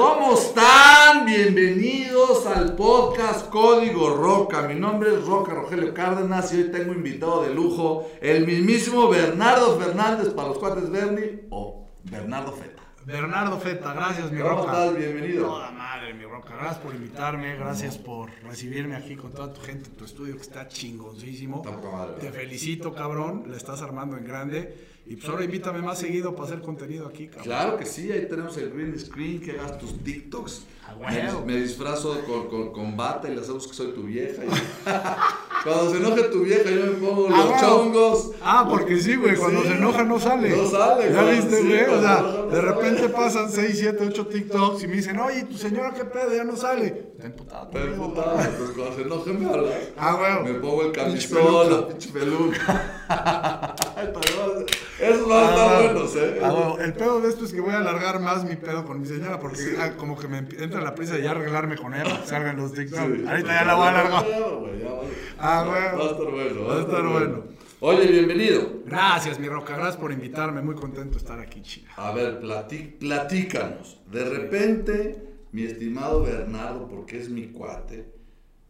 ¿Cómo están? Bienvenidos al podcast Código Roca. Mi nombre es Roca Rogelio Cárdenas y hoy tengo invitado de lujo el mismísimo Bernardo Fernández para los cuates Bernie o Bernardo Feta. Bernardo Feta, gracias mi ¿Cómo Roca. estás? Bienvenido. Toda madre mi Roca, gracias por invitarme, gracias por recibirme aquí con toda tu gente en tu estudio que está chingoncísimo. Está Te felicito cabrón, la estás armando en grande y pues ahora invítame más seguido para hacer contenido aquí, cabrón. Claro que sí, ahí tenemos el green screen que hagas tus TikToks. A Me, huevo. me disfrazo con, con, con bata y le hacemos que soy tu vieja. y- Cuando se enoje tu vieja, yo me pongo Ah, los huevo. chongos. Ah, porque sí, güey, cuando Sí. se enoja no sale. No sale, ¿Ya güey, viste, sí, güey? o sea, no de repente pasan 6, 7, 8 TikToks y me dicen, oye, tu señora qué pedo, ya no sale. Está emputado Pero conmigo, puta, güey. pues cuando se enoje me hablas. Ah, huevo. Me pongo el Pinche camisón, peluca. la pinche peluca. Esos van a estar buenos, ¿eh? ah, bueno, el pedo de esto es que voy a alargar más mi pedo con mi señora porque ah, como que me entra la prisa de ya arreglarme con ella, salgan los TikToks. Sí. Ahorita ya la voy a alargar. Va. Ah. Va a estar bueno. Va a estar bueno. Oye, bienvenido. Gracias, mi roca, gracias por invitarme, muy contento de estar aquí, chica. A ver, platí- platícanos. De repente, mi estimado Bernardo, porque es mi cuate,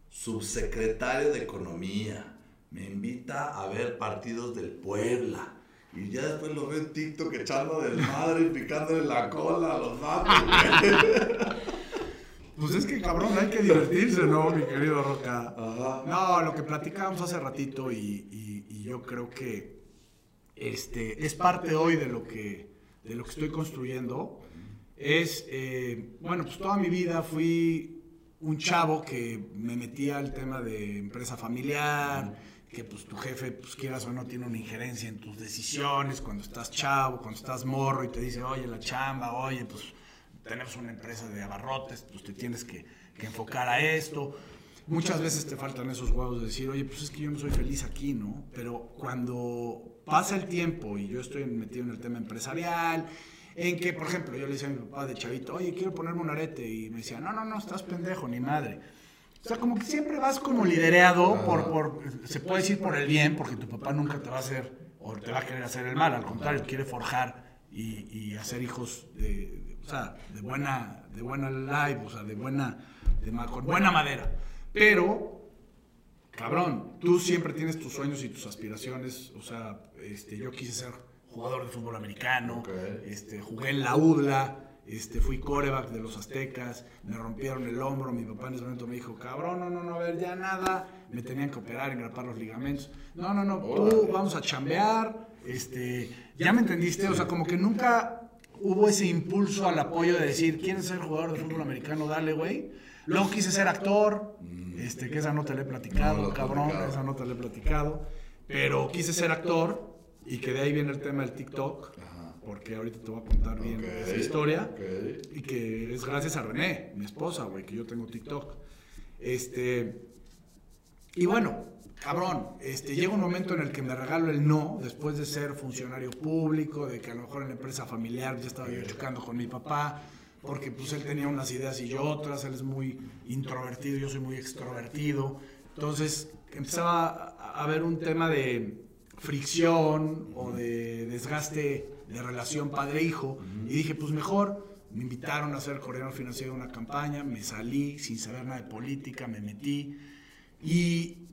subsecretario de Economía, me invita a ver partidos del Puebla. Y ya después lo veo en TikTok echando del madre y picándole la cola a los vatos. Pues es que cabrón, hay que divertirse, ¿no, mi querido Roca? Ajá. No, lo que platicábamos hace ratito y, y- y yo creo que este, es parte hoy de lo que, de lo que estoy construyendo. Es, eh, bueno, pues toda mi vida fui un chavo que me metía al tema de empresa familiar, que pues tu jefe, pues quieras o no, tiene una injerencia en tus decisiones cuando estás chavo, cuando estás morro y te dice, oye, la chamba, oye, pues tenemos una empresa de abarrotes, pues te tienes que, enfocar a esto. Muchas veces te faltan esos huevos de decir, oye, pues es que yo no soy feliz aquí, ¿no? Pero cuando pasa el tiempo y yo estoy metido en el tema empresarial, en que, por ejemplo, yo le decía a mi papá de chavito, oye, quiero ponerme un arete, y me decía, no, no, no, estás pendejo, ni madre. O sea, como que siempre vas como liderado por, por, se puede decir por el bien, porque tu papá nunca te va a hacer, o te va a querer hacer el mal, al contrario, quiere forjar y, y hacer hijos de, de- o sea, de buena, de buena life, o sea, de buena, de ma- con buena madera. Pero, cabrón, tú siempre tienes tus sueños y tus aspiraciones, o sea, este, yo quise ser jugador de fútbol americano, este, jugué en la UDLA, este, fui coreback de los aztecas, me rompieron el hombro, mi papá en ese momento me dijo, cabrón, no, no, no, a ver, ya nada, me tenían que operar, engrapar los ligamentos, no, no, no, tú vamos a chambear, este, ya me entendiste, o sea, como que nunca hubo ese impulso al apoyo de decir, ¿quieres ser jugador de fútbol americano? Dale, güey. Luego quise ser actor, este, que esa no te la he platicado, no, cabrón, platicado. esa no te la he platicado, pero quise ser actor y que de ahí viene el tema del TikTok, Ajá. Porque ahorita te voy a contar bien esa historia. ok. Y que es gracias a René, mi esposa, güey, que yo tengo TikTok. Este. Y bueno, cabrón, este, llega un momento en el que me regalo el no, después de ser funcionario público, de que a lo mejor en la empresa familiar ya estaba yo chocando con mi papá, porque pues él tenía unas ideas y yo otras, él es muy introvertido, yo soy muy extrovertido. Entonces empezaba a haber un tema de fricción o de desgaste de relación padre-hijo. Y dije, pues mejor. Me invitaron a ser coordinador financiero de una campaña, me salí sin saber nada de política, me metí. Y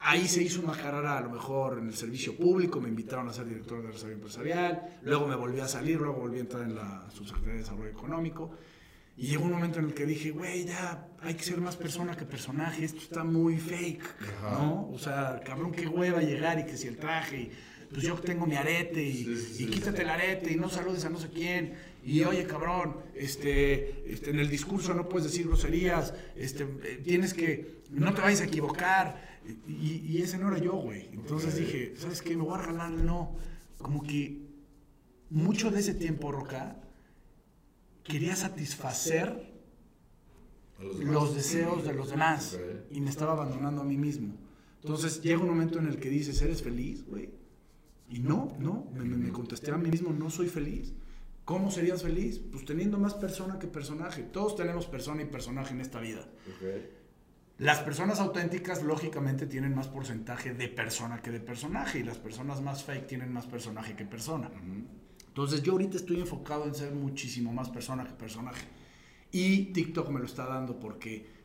ahí se hizo una carrera a lo mejor en el servicio público, me invitaron a ser director de desarrollo empresarial, luego me volví a salir, luego volví a entrar en la subsecretaría de desarrollo económico. Y llegó un momento en el que dije, güey, ya hay que ser más persona que personaje, esto está muy fake, Ajá. ¿no? O sea, cabrón, qué hueva llegar y que si el traje, y, pues yo tengo mi arete y, quítate el arete y no saludes a no sé quién. Y oye, cabrón, este, este, en el discurso no puedes decir groserías, este, eh, tienes que, no te vayas a equivocar. Y, y ese no era yo, güey. Entonces dije, ¿sabes qué? Me voy a regalar no. Como que mucho de ese tiempo, Roca, quería satisfacer los deseos de los demás y me estaba abandonando a mí mismo. Entonces llega un momento en el que dices, ¿eres feliz, güey? Y no, no, me, contesté a mí mismo, no soy feliz. ¿Cómo serías feliz? Pues teniendo más persona que personaje. Todos tenemos persona y personaje en esta vida. Las personas auténticas, lógicamente, tienen más porcentaje de persona que de personaje. Y las personas más fake tienen más personaje que persona. Entonces, yo ahorita estoy enfocado en ser muchísimo más persona que personaje. Y TikTok me lo está dando porque,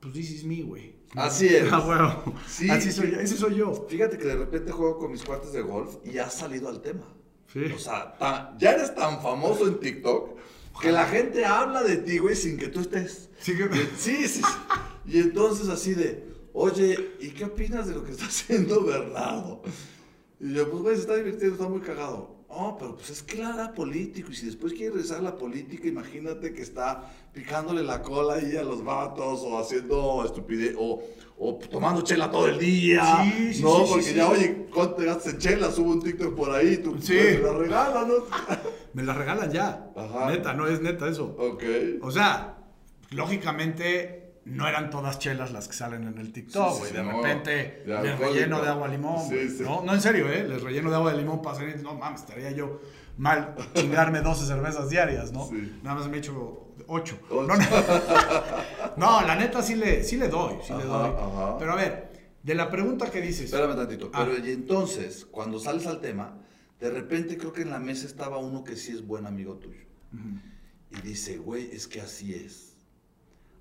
pues, this is me, güey. Así es. Ah, bueno. Sí, Así soy yo. Ese soy yo. Fíjate que de repente juego con mis cuates de golf y has salido al tema. Sí. O sea, ya eres tan famoso en TikTok que la gente habla de ti, güey, sin que tú estés. Sí que- Sí, sí, sí. Y entonces así de, oye, ¿y qué opinas de lo que está haciendo Bernardo? Y yo, pues, güey, se está divirtiendo, está muy cagado. Oh, pero pues es que él era político y si después quiere regresar a la política, imagínate que está picándole la cola ahí a los vatos o haciendo estupidez o, o tomando chela todo el día. Sí, sí, no, sí, porque ya, oye, ¿cuánto te gastas en chela? Subo un TikTok por ahí, tú Sí. me la regalas, ¿no? Me la regalan ya. Ajá. Neta, no es neta eso. ok. O sea, lógicamente no eran todas chelas las que salen en el TikTok, sí, güey. sí, de no. repente De les relleno de agua limón. Sí. No, no, en serio, ¿eh? Les relleno de agua de limón para salir. No mames, estaría yo mal chingarme 12 cervezas diarias, ¿no? Nada más me echo 8. Ocho. No, no. No, la neta sí le, sí le doy, sí le doy. ajá. Pero a ver, de la pregunta que dices. Espérame tantito. Ah. Pero y entonces, cuando sales al tema, de repente creo que en la mesa estaba uno que sí es buen amigo tuyo. Y dice, güey, es que así es.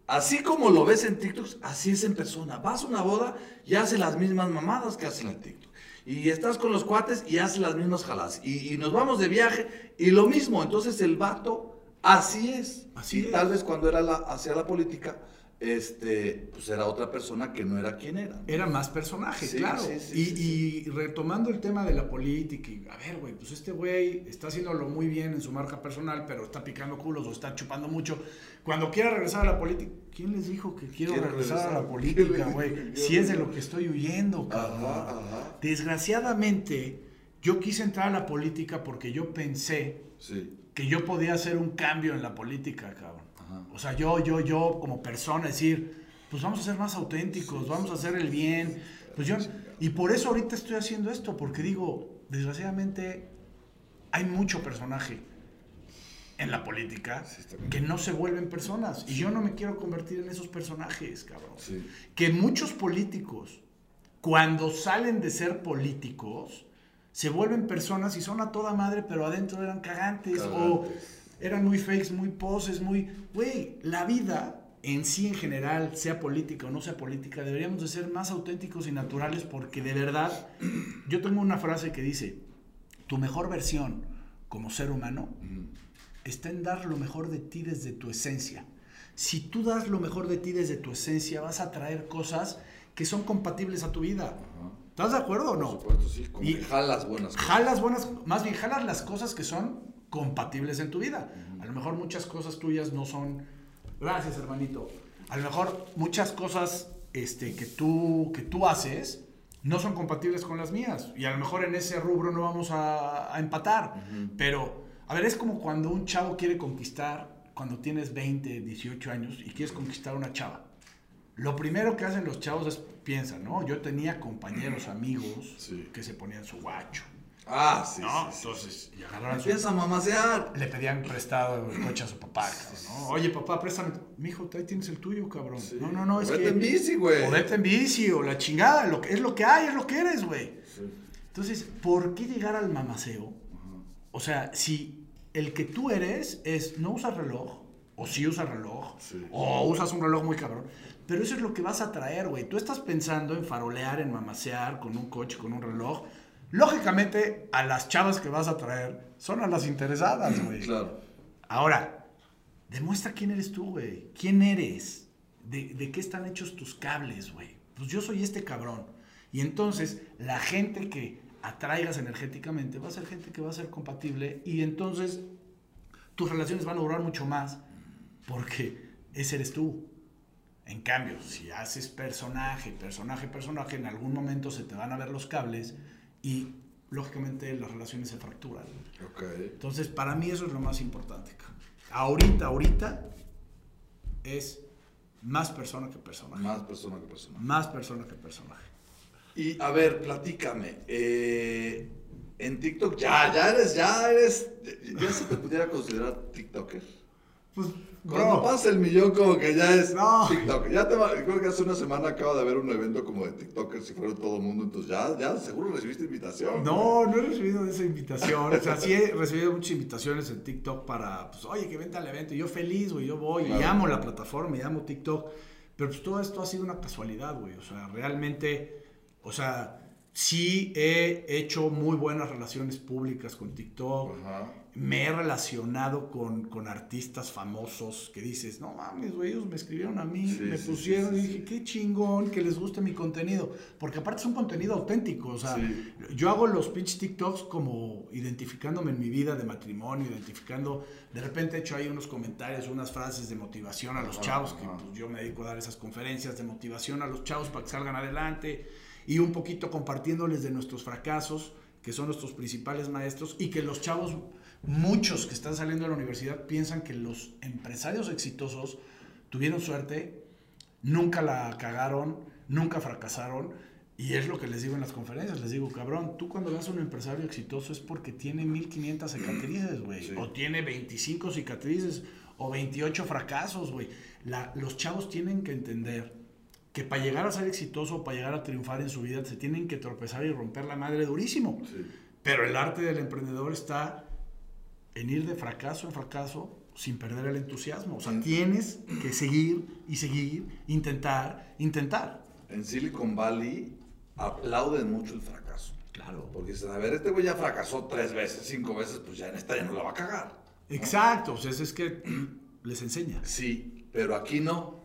Así como lo ves en TikTok, así es en persona. Vas a una boda y hace las mismas mamadas que hacen en TikTok. Y estás con los cuates y hace las mismas jalas. Y, y nos vamos de viaje y lo mismo. Entonces el vato, así es. Así y es. tal vez cuando era la, hacia la política, este, pues era otra persona que no era quien era. Era más personaje, Sí, claro. sí, sí, y, retomando el tema de la política, y, a ver, güey, pues este güey está haciéndolo muy bien en su marca personal, pero está picando culos o está chupando mucho. Cuando quiera regresar a la política, ¿quién les dijo que quiero, Quiero regresar, a la política, ¿Quién les güey? Si es de lo que estoy huyendo, cabrón. Ajá, ajá. Desgraciadamente, yo quise entrar a la política porque yo pensé que yo podía hacer un cambio en la política, cabrón. Ajá. O sea, yo, yo, yo como persona decir, pues vamos a ser más auténticos, vamos a hacer el bien. Pues yo, y por eso ahorita estoy haciendo esto, porque digo, desgraciadamente hay mucho personaje en la política Sí, que no se vuelven personas. Y yo no me quiero convertir en esos personajes, cabrón. Sí. Que muchos políticos, cuando salen de ser políticos, se vuelven personas y son a toda madre, pero adentro eran cagantes, o Cagantes. Eran muy fakes, muy poses, muy... Güey, la vida en sí en general, sea política o no sea política, deberíamos de ser más auténticos y naturales porque de verdad, yo tengo una frase que dice, tu mejor versión como ser humano está en dar lo mejor de ti desde tu esencia. Si tú das lo mejor de ti desde tu esencia, vas a traer cosas que son compatibles a tu vida. ¿Estás de acuerdo o Por no? supuesto, sí. Como Y- que jalas buenas cosas. Jalas buenas, más bien jalas las cosas que son compatibles en tu vida. A lo mejor muchas cosas tuyas no son. Gracias, hermanito. A lo mejor muchas cosas este, que, tú, que tú haces no son compatibles con las mías. Y a lo mejor en ese rubro no vamos a, a empatar. Pero, a ver, es como cuando un chavo quiere conquistar, cuando tienes 20, 18 años y quieres conquistar a una chava. Lo primero que hacen los chavos es piensan, ¿no? Yo tenía compañeros, amigos Sí. que se ponían su guacho. Ah, sí, ¿no? sí, sí. Entonces, y agarraron su- Empieza a mamasear. le pedían prestado el coche a su papá, cabrón, ¿no? Oye, papá, préstame. Mijo, ahí tienes el tuyo, cabrón. Sí. No, no, no, es Vete que. en bici, güey. En bici, o la chingada. Lo que, es lo que hay, es lo que eres, güey. Entonces, ¿por qué llegar al mamaceo? O sea, si el que tú eres es no usas reloj, o sí usas reloj, o usas un reloj muy cabrón, pero eso es lo que vas a traer, güey. Tú estás pensando en farolear, en mamasear con un coche, con un reloj. Lógicamente, a las chavas que vas a traer son a las interesadas, güey. Claro. Ahora, demuestra quién eres tú, güey. ¿Quién eres? ¿De, de qué están hechos tus cables, güey? Pues yo soy este cabrón. Y entonces, la gente que atraigas energéticamente va a ser gente que va a ser compatible y entonces tus relaciones van a durar mucho más porque ese eres tú. En cambio, si haces personaje, personaje, personaje, en algún momento se te van a ver los cables y lógicamente las relaciones se fracturan. Ok. Entonces, para mí eso es lo más importante. Ahorita, ahorita es más persona que personaje. Más persona que persona. Más persona que personaje. Y a ver, platícame. eh, en TikTok ya, ya eres, ya eres, ya se te pudiera considerar TikToker. Pues, Cuando pasa el millón, como que ya es No. TikTok. Ya te va, creo que hace una semana acabo de ver un evento como de TikTokers si fuera todo el mundo, entonces ya, ya seguro recibiste invitación. No, no he recibido esa invitación. O sea, sí he recibido muchas invitaciones en TikTok para, pues, oye, que vente al evento. Y yo feliz, güey, yo voy. Y Claro. amo la plataforma, y amo TikTok. Pero pues todo esto ha sido una casualidad, güey. O sea, realmente, o sea, sí he hecho muy buenas relaciones públicas con TikTok. Ajá. Me he relacionado con, con artistas famosos que dices, no mames, güey, ellos me escribieron a mí, Sí, me pusieron sí, y dije, qué chingón que les guste mi contenido. Porque aparte es un contenido auténtico, o sea, yo hago los pitch TikToks como identificándome en mi vida de matrimonio, identificando, de repente he hecho ahí unos comentarios, unas frases de motivación a los Ajá, chavos, que pues, yo me dedico a dar esas conferencias de motivación a los chavos para que salgan adelante y un poquito compartiéndoles de nuestros fracasos, que son nuestros principales maestros, y que los chavos, muchos que están saliendo de la universidad, piensan que los empresarios exitosos tuvieron suerte, nunca la cagaron, nunca fracasaron. Y es lo que les digo en las conferencias, les digo, cabrón, tú cuando veas a un empresario exitoso es porque tiene 1500 cicatrices, güey, Sí. o tiene 25 cicatrices, o 28 fracasos, güey. Los chavos tienen que entender que para llegar a ser exitoso, para llegar a triunfar en su vida, se tienen que tropezar y romper la madre durísimo. Sí. Pero el arte del emprendedor está en ir de fracaso en fracaso sin perder el entusiasmo. O sea, tienes que seguir y seguir, intentar, intentar. En Silicon Valley aplauden mucho el fracaso. Claro. Porque dicen, a ver, este güey ya fracasó tres veces, cinco veces, pues ya en esta ya no la va a cagar. Exacto. O sea, es que les enseña. Sí, pero aquí no.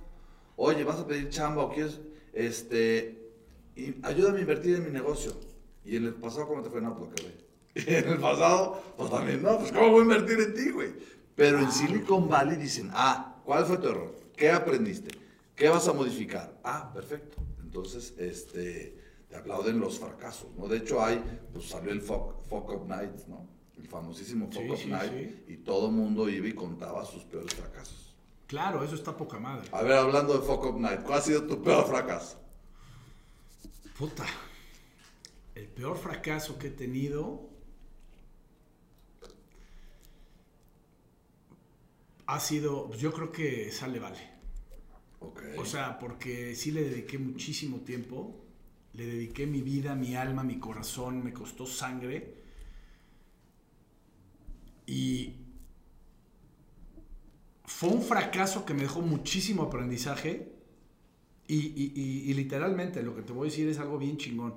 Oye, vas a pedir chamba o quieres, este, y ayúdame a invertir en mi negocio. Y en el pasado, ¿cómo te fue? No, pues lo quebré. Y en el pasado, pues también, no, pues ¿cómo voy a invertir en ti, güey? Pero en Silicon Valley dicen, ah, ¿cuál fue tu error? ¿Qué aprendiste? ¿Qué vas a modificar? Ah, perfecto. Entonces, este, te aplauden los fracasos, ¿no? De hecho, hay, pues salió el Fuck, Fuck Up Night, ¿no? El famosísimo Fuck Sí, Up sí, Night. sí. Y todo mundo iba y contaba sus peores fracasos. Claro, eso está poca madre. A ver, hablando de Fuck Up Night, ¿cuál ha sido tu peor fracaso? Puta. El peor fracaso que he tenido ha sido, pues, yo creo que sale vale. Ok. O sea, porque sí le dediqué muchísimo tiempo, le dediqué mi vida, mi alma, mi corazón, me costó sangre. Y fue un fracaso que me dejó muchísimo aprendizaje. Y, y- y- y literalmente lo que te voy a decir es algo bien chingón.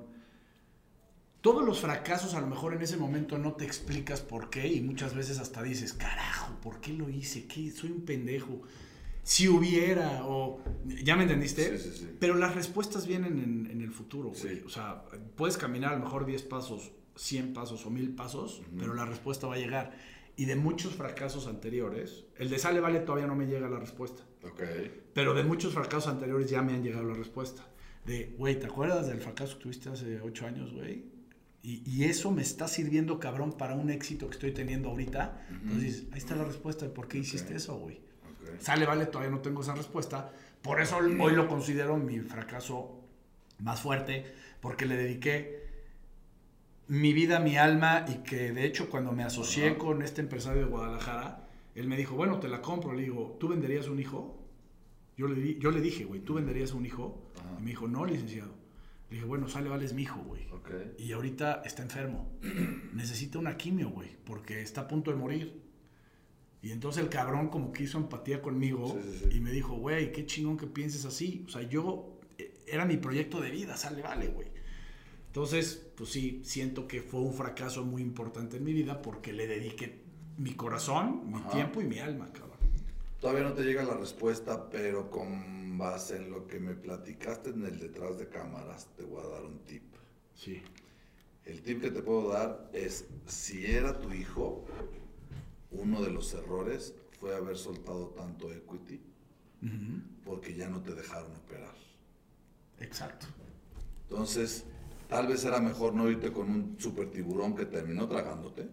Todos los fracasos a lo mejor en ese momento no te explicas por qué y muchas veces hasta dices, carajo, ¿por qué lo hice? ¿Qué? Soy un pendejo. Si hubiera o... ¿Ya me entendiste? Sí, sí, sí. Pero las respuestas vienen en, en el futuro, güey. O sea, puedes caminar a lo mejor 10 pasos, 100 pasos o 1000 pasos, pero la respuesta va a llegar. Y de muchos fracasos anteriores, el de sale vale todavía no me llega la respuesta. Ok. Pero de muchos fracasos anteriores ya me han llegado la respuesta. De, güey, ¿te acuerdas del fracaso que tuviste hace 8 años, güey? Y, y eso me está sirviendo, cabrón, para un éxito que estoy teniendo ahorita. Entonces, ahí está la respuesta de por qué hiciste eso, güey. Sale, vale, todavía no tengo esa respuesta. Por eso hoy lo considero mi fracaso más fuerte, porque le dediqué mi vida, mi alma, y que de hecho cuando me asocié con este empresario de Guadalajara, él me dijo, bueno, te la compro. Le digo, ¿tú venderías un hijo? Yo le, yo le dije, güey, ¿tú venderías un hijo? Y me dijo, no, licenciado. Le dije, bueno, sale, vale, es mi hijo, güey. Y ahorita está enfermo. Necesita una quimio, güey, porque está a punto de morir. Y entonces el cabrón como que hizo empatía conmigo Sí, sí, sí. y me dijo, güey, qué chingón que pienses así. O sea, yo, eh, era mi proyecto de vida, sale, vale, güey. Entonces, pues sí, siento que fue un fracaso muy importante en mi vida porque le dediqué mi corazón, mi Ajá. tiempo y mi alma, cabrón. Todavía no te llega la respuesta, pero con base en lo que me platicaste en el detrás de cámaras, te voy a dar un tip. Sí. El tip que te puedo dar es, si era tu hijo, uno de los errores fue haber soltado tanto equity Ujú. porque ya no te dejaron operar. Exacto. Entonces, tal vez era mejor no irte con un super tiburón que terminó tragándote.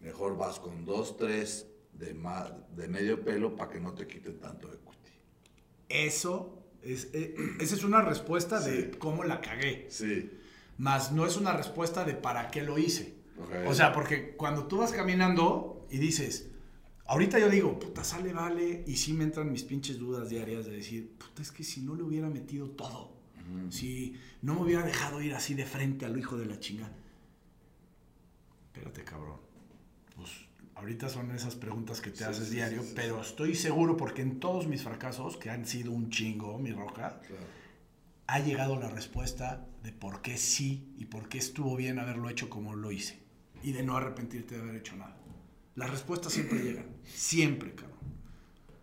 Mejor vas con dos, tres de, ma- de medio pelo para que no te quiten tanto equity. Eso es, eh, esa es una respuesta de cómo la cagué. Sí. Más no es una respuesta de para qué lo hice. O sea, porque cuando tú vas caminando y dices, Ahorita yo digo, puta, sale, vale, y sí me entran mis pinches dudas diarias de decir, puta, es que si no le hubiera metido todo, si no me hubiera dejado ir así de frente al hijo de la chinga. Espérate, cabrón. Pues ahorita son esas preguntas que te Sí, haces sí, diario, sí, pero estoy seguro porque en todos mis fracasos, que han sido un chingo, mi roja, Claro. ha llegado la respuesta de por qué sí y por qué estuvo bien haberlo hecho como lo hice. Y de no arrepentirte de haber hecho nada. Las respuestas siempre llegan. Siempre, cabrón.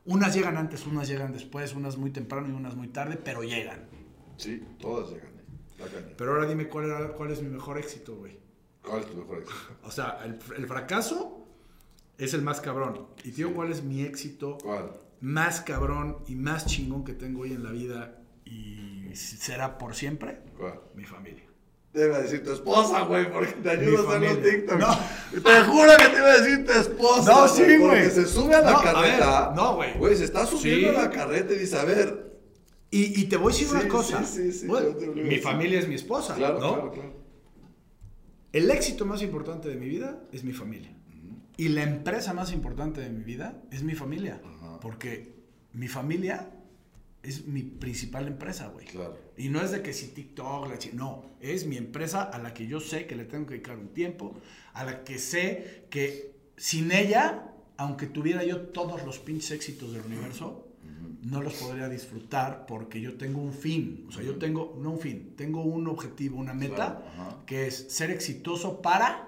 Unas llegan antes, unas llegan después, unas muy temprano y unas muy tarde, pero llegan. Sí, todas llegan. ¿eh? Pero ahora dime cuál, era, cuál es mi mejor éxito, güey. ¿Cuál es tu mejor éxito? O sea, el, el fracaso es el más cabrón. Y digo cuál es mi éxito ¿Cuál? más cabrón y más chingón que tengo hoy en la vida y será por siempre ¿Cuál? mi familia. Te iba a decir tu esposa, güey, porque te ayudas a los. TikTok. No. Te juro que te iba a decir tu esposa. No, sí, Porque güey. se sube a la No, a carreta. ver, no, güey. Güey, se está subiendo Sí. a la carreta y dice, a ver. Y, y te voy a decir Sí, una cosa. sí, sí, sí, mi familia es mi esposa, Claro, ¿no? claro, claro. El éxito más importante de mi vida es mi familia. Y la empresa más importante de mi vida es mi familia. Ajá. Porque mi familia es mi principal empresa, güey. Claro. Y no es de que si TikTok, la no, es mi empresa a la que yo sé que le tengo que dedicar un tiempo, a la que sé que sin ella, aunque tuviera yo todos los pinches éxitos del universo, no los podría disfrutar porque yo tengo un fin, o sea, yo tengo, no un fin, tengo un objetivo, una meta, Claro, que es ser exitoso para,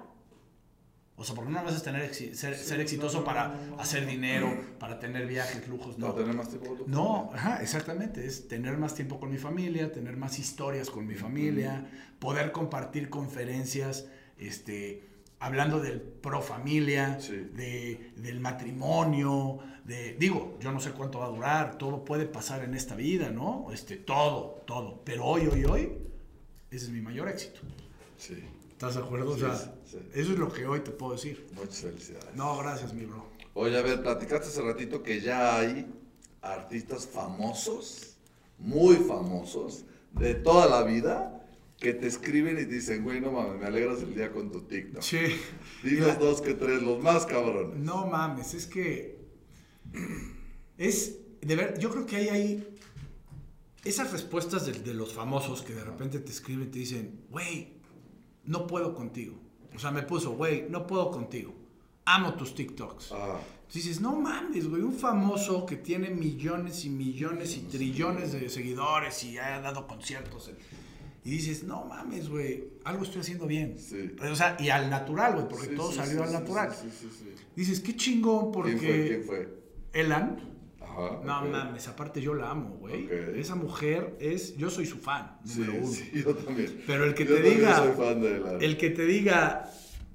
o sea, porque no vas a tener ser, ser exitoso para hacer dinero, para tener viajes, lujos, no. ¿Para tener más tiempo con tu No, ajá, exactamente. Es tener más tiempo con mi familia, tener más historias con mi familia, poder compartir conferencias, este, hablando del pro familia, Sí. de, del matrimonio, de, digo, yo no sé cuánto va a durar, todo puede pasar en esta vida, ¿no? Este, todo, todo. Pero hoy, hoy, hoy, ese es mi mayor éxito. Sí. ¿Estás de acuerdo? Sí, o sea, sí, eso es lo que hoy te puedo decir. Muchas felicidades. No, gracias, mi bro. Oye, a ver, platicaste hace ratito que ya hay artistas famosos, muy famosos, de toda la vida, que te escriben y te dicen, güey, no mames, me alegras el día con tu TikTok. Sí. Dinos dos que tres, los más cabrones. No mames, es que es de ver, yo creo que hay ahí esas respuestas de, de los famosos que de repente te escriben y te dicen, güey, no puedo contigo. O sea, me puso, güey, no puedo contigo. Amo tus TikToks. Ah, Entonces dices, no mames, güey, un famoso que tiene millones y millones y trillones de seguidores y ha dado conciertos. Y dices, no mames, güey, algo estoy haciendo bien. Sí. O sea, y al natural, güey, porque sí, todo sí, salió al natural. Sí, sí, sí. Dices, qué chingón porque... ¿Quién fue? ¿Quién fue? Elan. Ajá. No ok. mames, aparte yo la amo, güey. Esa mujer es, yo soy su fan, Sí, número uno. sí, yo también. Pero el que Yo te diga- soy fan de la... El que te diga,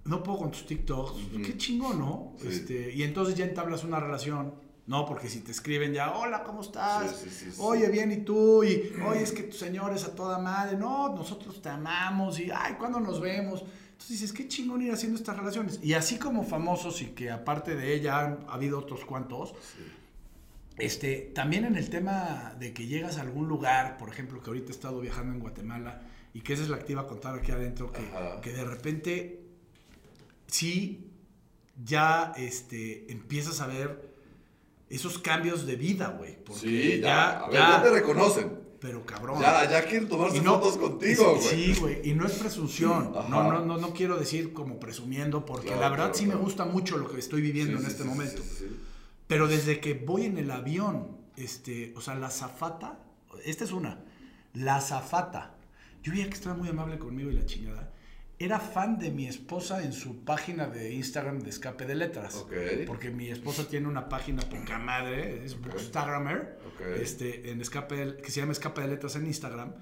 no puedo con tus TikToks, Ujú. qué chingón, ¿no? Sí. Este, y entonces ya entablas una relación, ¿no? Porque si te escriben ya, hola, ¿cómo estás? Sí, sí, sí, sí. Oye, bien, ¿y tú? Y, oye, es que tu señor es a toda madre. No, nosotros te amamos. Y, ay, ¿cuándo nos vemos? Entonces dices, qué chingón ir haciendo estas relaciones. Y así como famosos y que aparte de ella han habido otros cuantos, Sí. Este, también en el tema de que llegas a algún lugar, por ejemplo, que ahorita he estado viajando en Guatemala y que esa es la que te iba a contar aquí adentro, que, de repente sí ya este, empiezas a ver esos cambios de vida, güey. Porque Sí, ya, a ver, ya- ya te reconocen. pero cabrón. Ya, ya quieren tomarse no- fotos contigo, güey. Sí, güey, y no es presunción. No, no, no, no quiero decir como presumiendo, porque Claro, la verdad claro, sí me gusta mucho lo que estoy viviendo Sí, en este sí, momento. Pero desde que voy en el avión, este, o sea, la zafata, esta es una, la zafata, yo veía que estaba muy amable conmigo y la chingada, era fan de mi esposa en su página de Instagram de escape de letras. Ok. Porque mi esposa tiene una página poca madre, es Instagramer, Ok. este, en escape de- que se llama Escape de Letras en Instagram.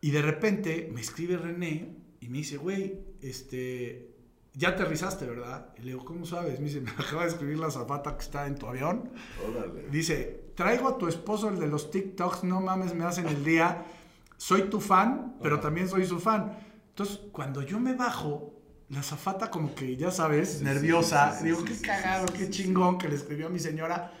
Y de repente me escribe René y me dice, güey, este, ya aterrizaste, ¿verdad? Y le digo, ¿cómo sabes? Me dice, me acaba de escribir la zapata que está en tu avión. Órale. Dice, traigo a tu esposo, el de los TikToks, no mames, me hacen el día. Soy tu fan, pero Ajá. también soy su fan. Entonces, cuando yo me bajo, la zafata como que, ya sabes, Sí, nerviosa, sí, sí, digo, qué cagado, qué chingón que le escribió a mi señora.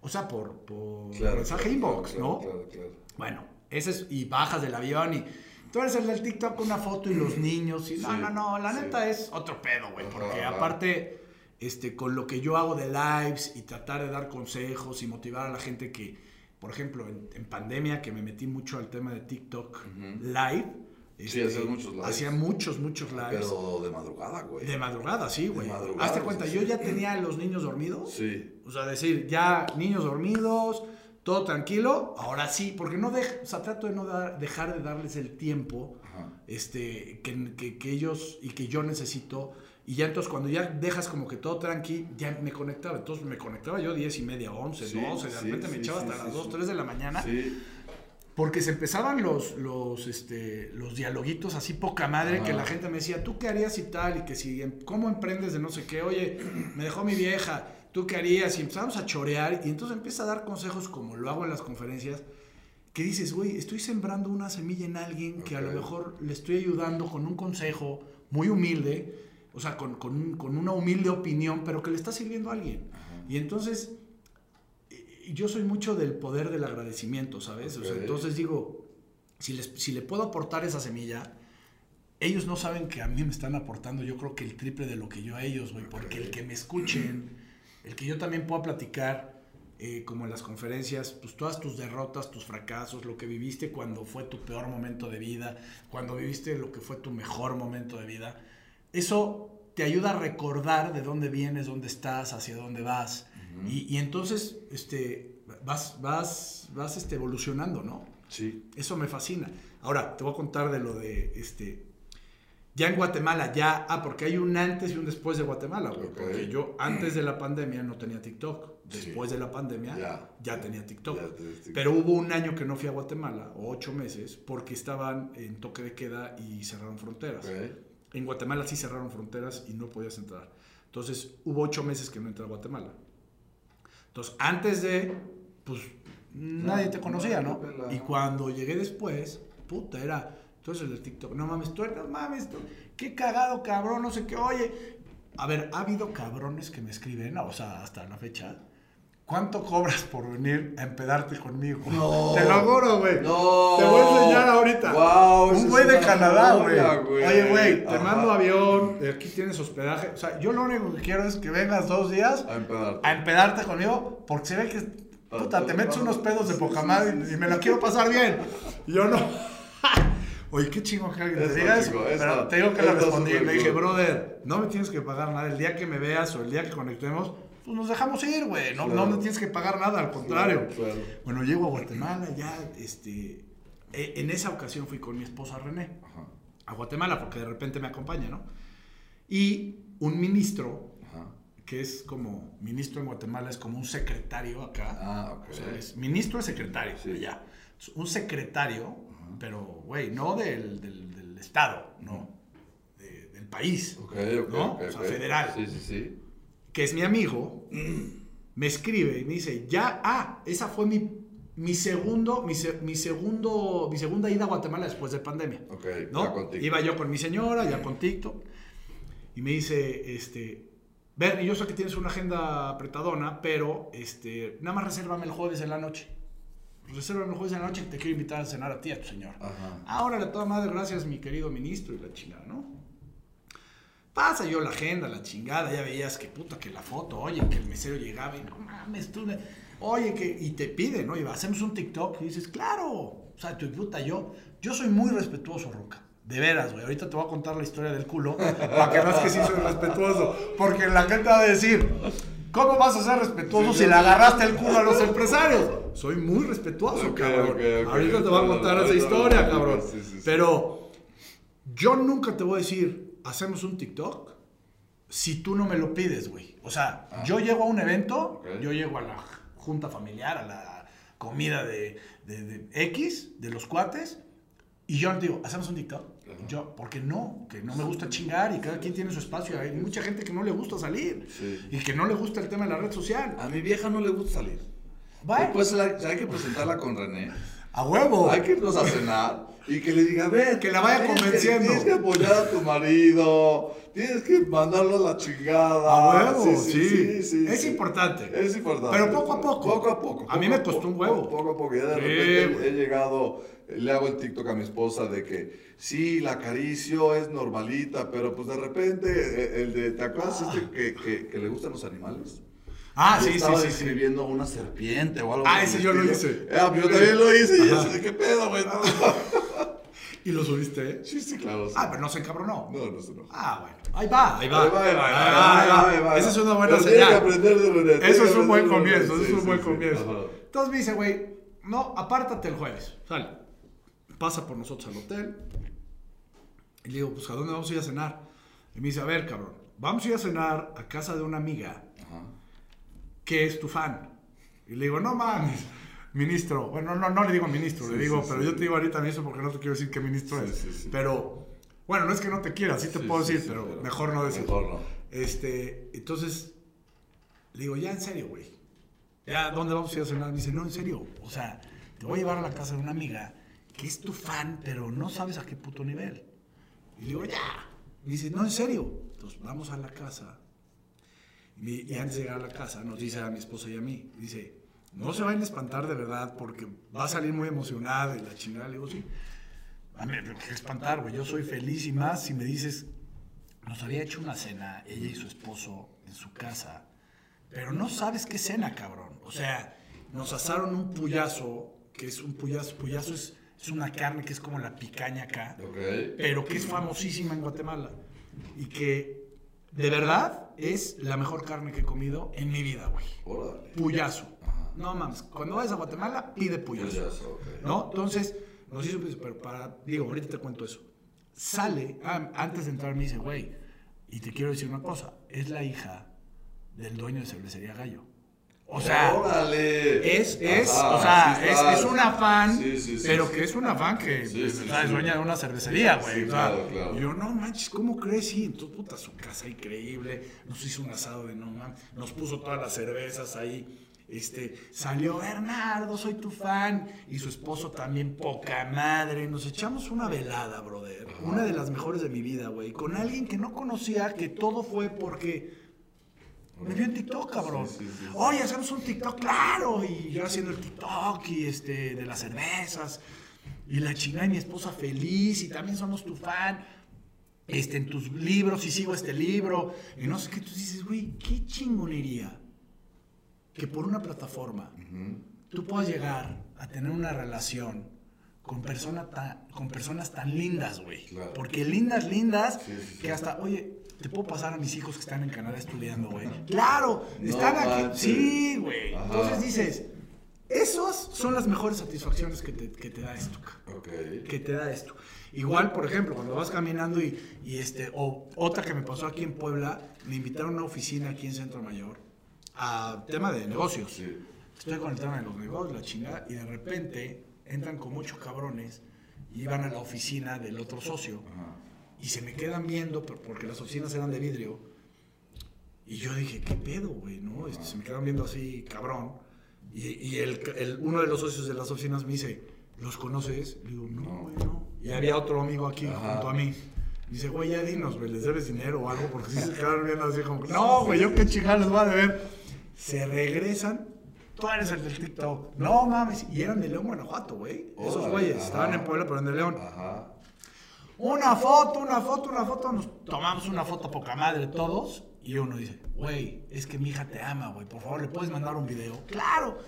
O sea, por, por Claro, mensaje claro, inbox, claro, ¿no? Claro, claro. Bueno, ese es, y bajas del avión y tú eres el del TikTok con una foto y los niños y no, Sí, no, no, la sí. neta es otro pedo, güey, porque ajá. aparte este, con lo que yo hago de lives y tratar de dar consejos y motivar a la gente que, por ejemplo, en, pandemia, que me metí mucho al tema de TikTok live. sí, hacía muchos lives. Hacía muchos, muchos lives. Pero de madrugada, güey. De madrugada, sí, güey. Hazte cuenta, yo ya tenía a los niños dormidos. Sí. O sea, decir, ya niños dormidos, todo tranquilo, ahora sí, porque no dejo, o sea, trato de no dejar de darles el tiempo este, que, que, ellos y que yo necesito. Y ya entonces cuando ya dejas como que todo tranqui, ya me conectaba. Entonces me conectaba yo 10 y media, 11, 12, de repente me echaba hasta las 2, 3 de la mañana. Porque se empezaban los, los, este, los dialoguitos así poca madre que la gente me decía, ¿tú qué harías y tal? Y que si, ¿cómo emprendes de no sé qué? Oye, me dejó mi vieja ¿tú qué harías? Y empezamos a chorear y entonces empieza a dar consejos como lo hago en las conferencias, que dices, güey, estoy sembrando una semilla en alguien que a lo mejor le estoy ayudando con un consejo muy humilde, o sea, con, con, con una humilde opinión, pero que le está sirviendo a alguien. Y entonces, yo soy mucho del poder del agradecimiento, ¿sabes? O sea, entonces digo, si, les, si le puedo aportar esa semilla, ellos no saben que a mí me están aportando, yo creo que el triple de lo que yo a ellos, güey, porque el que me escuchen el que yo también pueda platicar, eh, como en las conferencias, pues todas tus derrotas, tus fracasos, lo que viviste cuando fue tu peor momento de vida, cuando viviste lo que fue tu mejor momento de vida, eso te ayuda a recordar de dónde vienes, dónde estás, hacia dónde vas. y, entonces este, vas, vas, vas este, evolucionando, ¿no? Sí. Eso me fascina. Ahora, te voy a contar de lo de este, ya en Guatemala, ya, ah, porque hay un antes y un después de Guatemala, güey. Porque yo antes de la pandemia no tenía TikTok. Después de la pandemia ya, tenía TikTok. Pero hubo un año que no fui a Guatemala, o ocho meses, porque estaban en toque de queda y cerraron fronteras. En Guatemala sí cerraron fronteras y no podías entrar. Entonces hubo ocho meses que no entré a Guatemala. Entonces, antes de, pues, nadie te conocía, ¿no? Y cuando llegué después, puta, era entonces el TikTok, no mames, tú, no mames, tú, qué cagado, cabrón, no sé qué, oye. A ver, ha habido cabrones que me escriben, o sea, hasta la fecha. ¿Cuánto cobras por venir a empedarte conmigo? No. Te lo juro, güey. No. Te voy a enseñar ahorita. Wow, Un güey de Canadá, güey. Oye, güey, te mando avión, aquí tienes hospedaje. O sea, yo lo único que quiero es que vengas dos días a empedarte, a empedarte conmigo, porque se ve que, puta, te metes unos pedos de poca madre y me la quiero pasar bien. Yo no. Oye, qué chingo que alguien te diga eso. Pero te digo que le respondí. Le dije, brother, no me tienes que pagar nada. El día que me veas o el día que conectemos, pues nos dejamos ir, güey. No, no me tienes que pagar nada, al contrario. Bueno, llego a Guatemala ya, este... E, en esa ocasión fui con mi esposa René a Guatemala porque de repente me acompaña, ¿no? Y un ministro, que es como ministro en Guatemala, es como un secretario acá. Ah, ok. O sea, es ministro es secretario, sí. ya. Un secretario pero, güey, no del, del, del, Estado, no, del país, okay, okay, ¿no? Okay, o sea, federal. Sí, sí, sí. Que es mi amigo, me escribe y me dice, ya, ah, esa fue mi, mi segundo, mi, mi, segundo, mi segunda ida a Guatemala después de pandemia. Ok, ¿no? Iba yo con mi señora, ya con TikTok, y me dice, este, Bernie, yo sé que tienes una agenda apretadona, pero este, nada más resérvame el jueves en la noche reserva el jueves de la noche te quiero invitar a cenar a ti, a tu señor. Ahora le toda madre, gracias mi querido ministro y la chingada, ¿no? Pasa yo la agenda, la chingada, ya veías que puta, que la foto, oye, que el mesero llegaba y no mames, tú, oye, que, y te piden, oye, hacemos un TikTok y dices, claro, o sea, tu puta, yo, yo soy muy respetuoso, Roca. De veras, güey. Ahorita te voy a contar la historia del culo para que veas que sí soy respetuoso. Porque la gente va a decir, ¿cómo vas a ser respetuoso si le agarraste el culo a los empresarios? soy muy respetuoso, cabrón. Ahorita te voy a contar esa historia, cabrón. Pero yo nunca te voy a decir, hacemos un TikTok si tú no me lo pides, güey. O sea, ah. yo llego a un evento, yo llego a la junta familiar, a la comida de, de, X, de los cuates, y yo te digo, ¿hacemos un TikTok? Yo, porque no, que no me gusta chingar y cada quien tiene su espacio. Hay mucha gente que no le gusta salir y que no le gusta el tema de la red social. A mi vieja no le gusta salir. Pues hay que presentarla con René. A huevo. Hay que irnos a cenar y que le diga, a ver. Que la vaya tienes que- convenciendo. Tienes que apoyar a tu marido. Tienes que mandarlo a la chingada. A huevo, sí. Es sí. importante. Es importante. Pero poco a poco. Poco a poco. A mí me costó un huevo. Poco a poco. Ya de repente he llegado, le hago el TikTok a mi esposa de que sí, la acaricio, es normalita, pero pues de repente eh, el de, ¿te acuerdas este que, que, que le gustan los animales? Ah, sí, sí, sí, sí. describiendo una serpiente o algo Ah, ese yo lo hice. Ah, yo también lo hice y qué pedo, güey. ¿Y lo subiste, eh? Sí, sí, claro. sí. Ah, pero no se encabronó. No, no sé, no. Ah, bueno. Ahí va, ahí va. Ahí va, ahí va, ahí va, Ahí va. Esa es una buena señal. Eso es un buen comienzo, eso es un Sí, buen sí, sí. comienzo. Entonces me dice, güey, no, apártate el jueves. Sale. Pasa por nosotros al hotel. Y le digo, pues, ¿a dónde vamos a ir a cenar? Y me dice, a ver, cabrón, vamos a ir a cenar a casa de una amiga Ajá. Que es tu fan. Y le digo, no mames, ministro. Bueno, no, no le digo ministro, Sí, le digo, sí, pero sí. yo te digo ahorita ministro porque no te quiero decir qué ministro es. Pero, bueno, no es que no te quiera, sí te puedo decir, pero, pero mejor no decir. Mejor no. Este, entonces, le digo, ya en serio, güey. Ya, ¿dónde vamos a ir a cenar? Me dice, no, en serio. O sea, te voy a llevar a la casa de una amiga que es tu fan, pero no sabes a qué puto nivel. Y le digo, ya. Me dice, no, en serio. Entonces, vamos a la casa. Y, antes de llegar a la casa, nos dice a mi esposa y a mí, dice, no se vayan a espantar de verdad porque va a salir muy emocionada y la chingada. Le digo, sí. A mí, qué espantar, güey. Yo soy feliz y más si me dices, nos había hecho una cena, ella y su esposo, en su casa. Pero no sabes qué cena, cabrón. O sea, nos asaron un puyazo, que es un puyazo. Puyazo es, es una carne que es como la picaña acá, Ok. pero que es famosísima en Guatemala. Y que, de verdad, es la mejor carne que he comido en mi vida, güey. Órale. Puyazo. Ajá. No mames, cuando vayas a Guatemala, pide puyazo. Puyazo, ok. ¿No? Entonces, nos hizo, pues, pero para, digo, ahorita te cuento eso. Sale, ah, antes de entrar me dice, güey, y te quiero decir una cosa, es la hija del dueño de cervecería Gallo. O sea, Órale. es, es, Ajá, o sea, es, es Sí, sí, sí, pero que es una fan que dueña de una cervecería, güey. Sí, o sea, claro, claro. y yo, no manches, ¿cómo crees? Sí, entonces, puta, su casa increíble, nos hizo un asado de no mames, nos puso todas las cervezas ahí. Este, salió Bernardo, soy tu fan, y su esposo también, poca madre. Nos echamos una velada, brother. Una de las mejores de mi vida, güey. Con alguien que no conocía, que todo fue porque me vio en TikTok, cabrón. Sí, sí, sí, sí. Oye, hacemos un TikTok, claro. Y yo haciendo el TikTok y este, de las cervezas. Y la chingada y mi esposa feliz. Y también somos tu fan. Este, en tus libros y sigo este libro. Y no sé qué. Tú dices, güey, qué chingonería. Que por una plataforma tú puedas llegar a tener una relación con, persona ta- con personas tan lindas, güey. Claro. Porque lindas, lindas, que hasta, oye, te puedo pasar a mis hijos que están en Canadá estudiando, güey. Claro, No están aquí. Sí, güey. Entonces dices, esas son las mejores satisfacciones que te, que te da esto, ca- Ok. que te da esto. Igual, por ejemplo, cuando vas caminando y, y este, o otra que me pasó aquí en Puebla, me invitaron a una oficina aquí en Centro Mayor a tema de negocios. Sí. Estoy con el tema de los negocios, la chingada, y de repente entran con muchos cabrones y van a la oficina del otro socio Ajá. Y se me quedan viendo por- porque las oficinas eran de vidrio. Y yo dije, ¿qué pedo, güey? ¿no? Este, se me quedan viendo así, cabrón. Y, y el, el- uno de los socios de las oficinas me dice, ¿los conoces? Le digo, no, güey, no. Y había otro amigo aquí Ajá. junto a mí. Dice, güey, ya dinos, güey, ¿les debes dinero o algo? Porque si se quedaron viendo así como, no, güey, yo qué chingada les voy a deber. Se regresan, tú eres el del TikTok. No mames, y eran de León, Guanajuato, güey. Esos güeyes, estaban en Puebla, pero eran de León. Ajá. Una foto, una foto, una foto. Nos tomamos una foto poca madre todos. Y uno dice, güey, es que mi hija te ama, güey. Por favor, ¿le puedes mandar un video? Claro.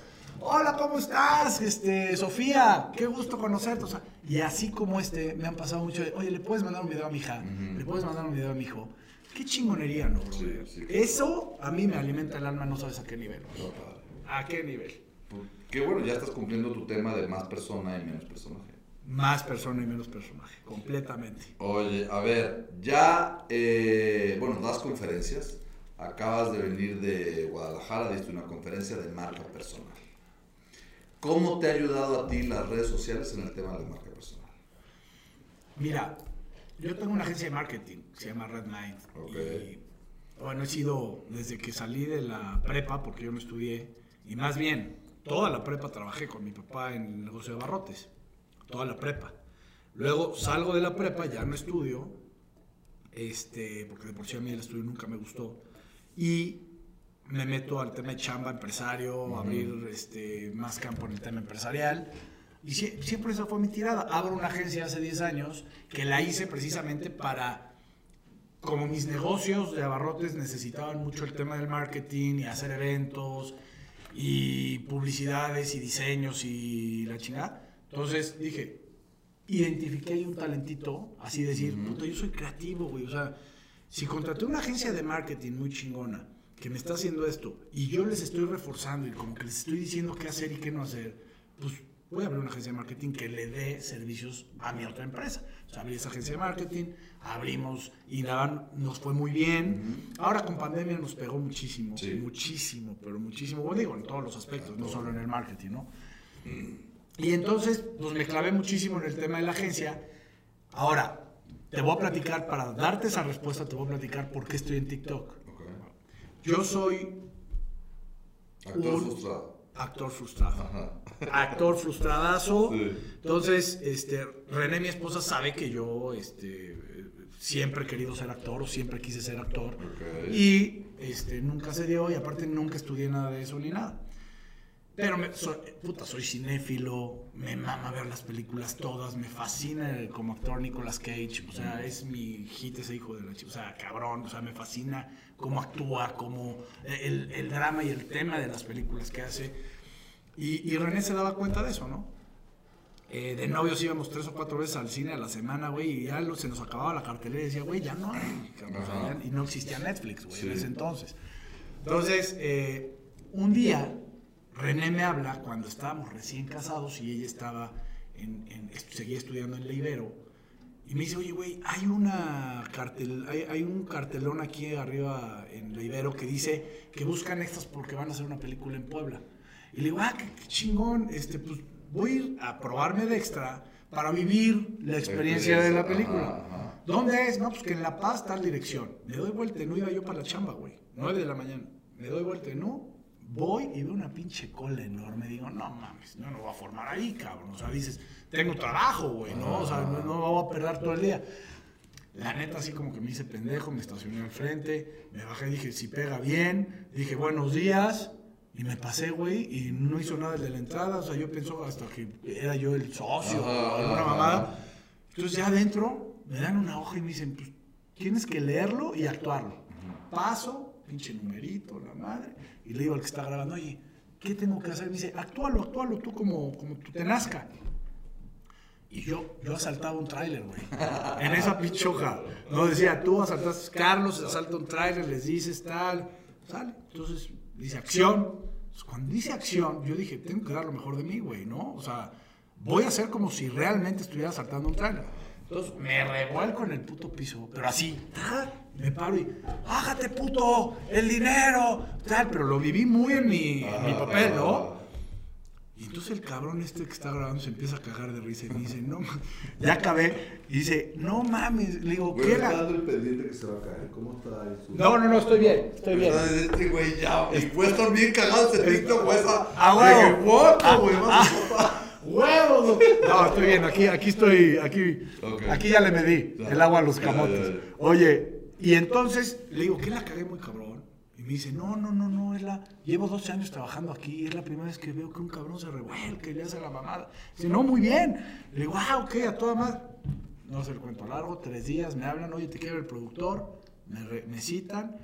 Hola, ¿cómo estás? Este, Sofía, qué gusto conocerte. O sea, y así como este, me han pasado mucho. de, Oye, ¿le puedes mandar un video a mi hija? ¿Le puedes mandar un video a mi hijo? Qué chingonería, ¿no, bro? Sí, sí. Eso a mí me alimenta el alma, no sabes a qué nivel. ¿A qué nivel? Qué bueno, ya estás cumpliendo tu tema de más persona y menos personaje. Más persona y menos personaje, completamente. Oye, a ver, ya, eh, bueno, das conferencias. Acabas de venir de Guadalajara, diste una conferencia de marca personal. ¿Cómo te ha ayudado a ti las redes sociales en el tema de la marca personal? Mira, yo tengo una agencia de marketing se llama Redmind. Ok. Y bueno, he sido desde que salí de la prepa, porque yo no estudié, y más bien, toda la prepa trabajé con mi papá en el negocio de barrotes. Toda la prepa. Luego salgo de la prepa, ya no estudio, este, porque de por sí a mí el estudio nunca me gustó. Y me meto al tema de chamba empresario, abrir este, más campo en el tema empresarial. Y siempre esa fue mi tirada. Abro una agencia hace 10 años que la hice precisamente para, como mis negocios de abarrotes necesitaban mucho el tema del marketing y hacer eventos y publicidades y diseños y la chingada. Entonces dije, identifiqué ahí un talentito, así decir, puto, yo soy creativo, güey. O sea, si contraté una agencia de marketing muy chingona que me está haciendo esto y yo les estoy reforzando y como que les estoy diciendo qué hacer y qué no hacer, pues voy a abrir una agencia de marketing que le dé servicios a mi otra empresa. O sea, abrí esa agencia de marketing, abrimos y nada, nos fue muy bien. Ahora con pandemia nos pegó muchísimo, muchísimo, pero muchísimo. Bueno, digo, en todos los aspectos, no solo en el marketing, ¿no? Y entonces, pues me clavé muchísimo en el tema de la agencia. Ahora, te voy a platicar, para darte esa respuesta, te voy a platicar por qué estoy en TikTok. Yo soy... Actor frustrado. Actor frustrado. Actor frustradazo. Entonces, este, René, mi esposa, sabe que yo este, siempre he querido ser actor o siempre quise ser actor. Y este, nunca se dio y aparte nunca estudié nada de eso ni nada. Pero, me, soy, puta, soy cinéfilo, me mama ver las películas todas, me fascina como actor Nicolas Cage, o sea, es mi hit ese hijo de la chica, o sea, cabrón, o sea, me fascina cómo actúa, cómo el, el drama y el tema de las películas que hace. Y, y René se daba cuenta de eso, ¿no? Eh, de novios íbamos tres o cuatro veces al cine a la semana, güey, y ya se nos acababa la cartelera y decía, güey, ya no hay. y no existía Netflix, güey, en ese entonces. Entonces, eh, un día René me habla cuando estábamos recién casados y ella estaba en, seguía estudiando en Leibero. Y me dice, oye, güey, hay, una cartel, hay, un cartelón aquí arriba en Leibero que dice que buscan extras porque van a hacer una película en Puebla. Y le digo, ah, qué, chingón, este, pues voy a ir a probarme de extra para vivir la experiencia de la película. ¿Dónde es? No, pues que en La Paz tal dirección. Me doy vuelta, no iba yo para la chamba, güey. 9 de la mañana. Me doy vuelta, no, voy y veo una pinche cola enorme. Digo, no mames, no me voy a formar ahí, cabrón. O sea, dices, tengo trabajo, güey, ¿no? O sea, no, no voy a perder todo el día. La neta, así como que me hice pendejo, me estacioné al frente, me bajé, dije, si pega bien, dije, buenos días, y me pasé, güey, y no hizo nada de la entrada, o sea, yo pensó hasta que era yo el socio o alguna mamada. Entonces ya adentro me dan una hoja y me dicen, pues tienes que leerlo y actuarlo. Paso, pinche numerito, la madre, y le digo al que está grabando, oye, ¿qué tengo que hacer? Me dice, actúalo, actúalo tú como, como tú te nazca. Y yo, yo asaltaba un tráiler, güey. En esa pichoja. No decía, tú asaltas, Carlos asalta un tráiler, les dices tal, sale. Entonces, dice acción. cuando dice acción, yo dije, tengo que dar lo mejor de mí, güey, ¿no? O sea, voy a hacer como si realmente estuviera asaltando un tráiler. Entonces me revuelco en el puto piso, pero así, me paro y, bájate puto, el dinero, tal, pero lo viví muy en mi, mi papel, ¿no? Y entonces el cabrón este que está grabando se empieza a cagar de risa y me dice, no, ya acabé. Y dice, no mames. Le digo, ¿qué era? el pendiente que se va a caer. ¿Cómo está eso? No, no, no, estoy bien, estoy bien. Este güey ya, y puede estar bien cagado ese TikTok, güey. A huevo. güey, ¡Huevos! No, estoy bien, aquí, aquí estoy, aquí, aquí ya le medí el agua a los camotes. Oye, y entonces le digo, ¿qué la cagué muy cabrón? Y me dice, no, no, no, no, es la, llevo 12 años trabajando aquí, es la primera vez que veo que un cabrón se revuelca y le hace la mamada. Dice, no, muy bien. Le digo, ah, ok, a toda más. No se lo cuento largo, tres días, me hablan, oye, te quiero el productor, me, me citan,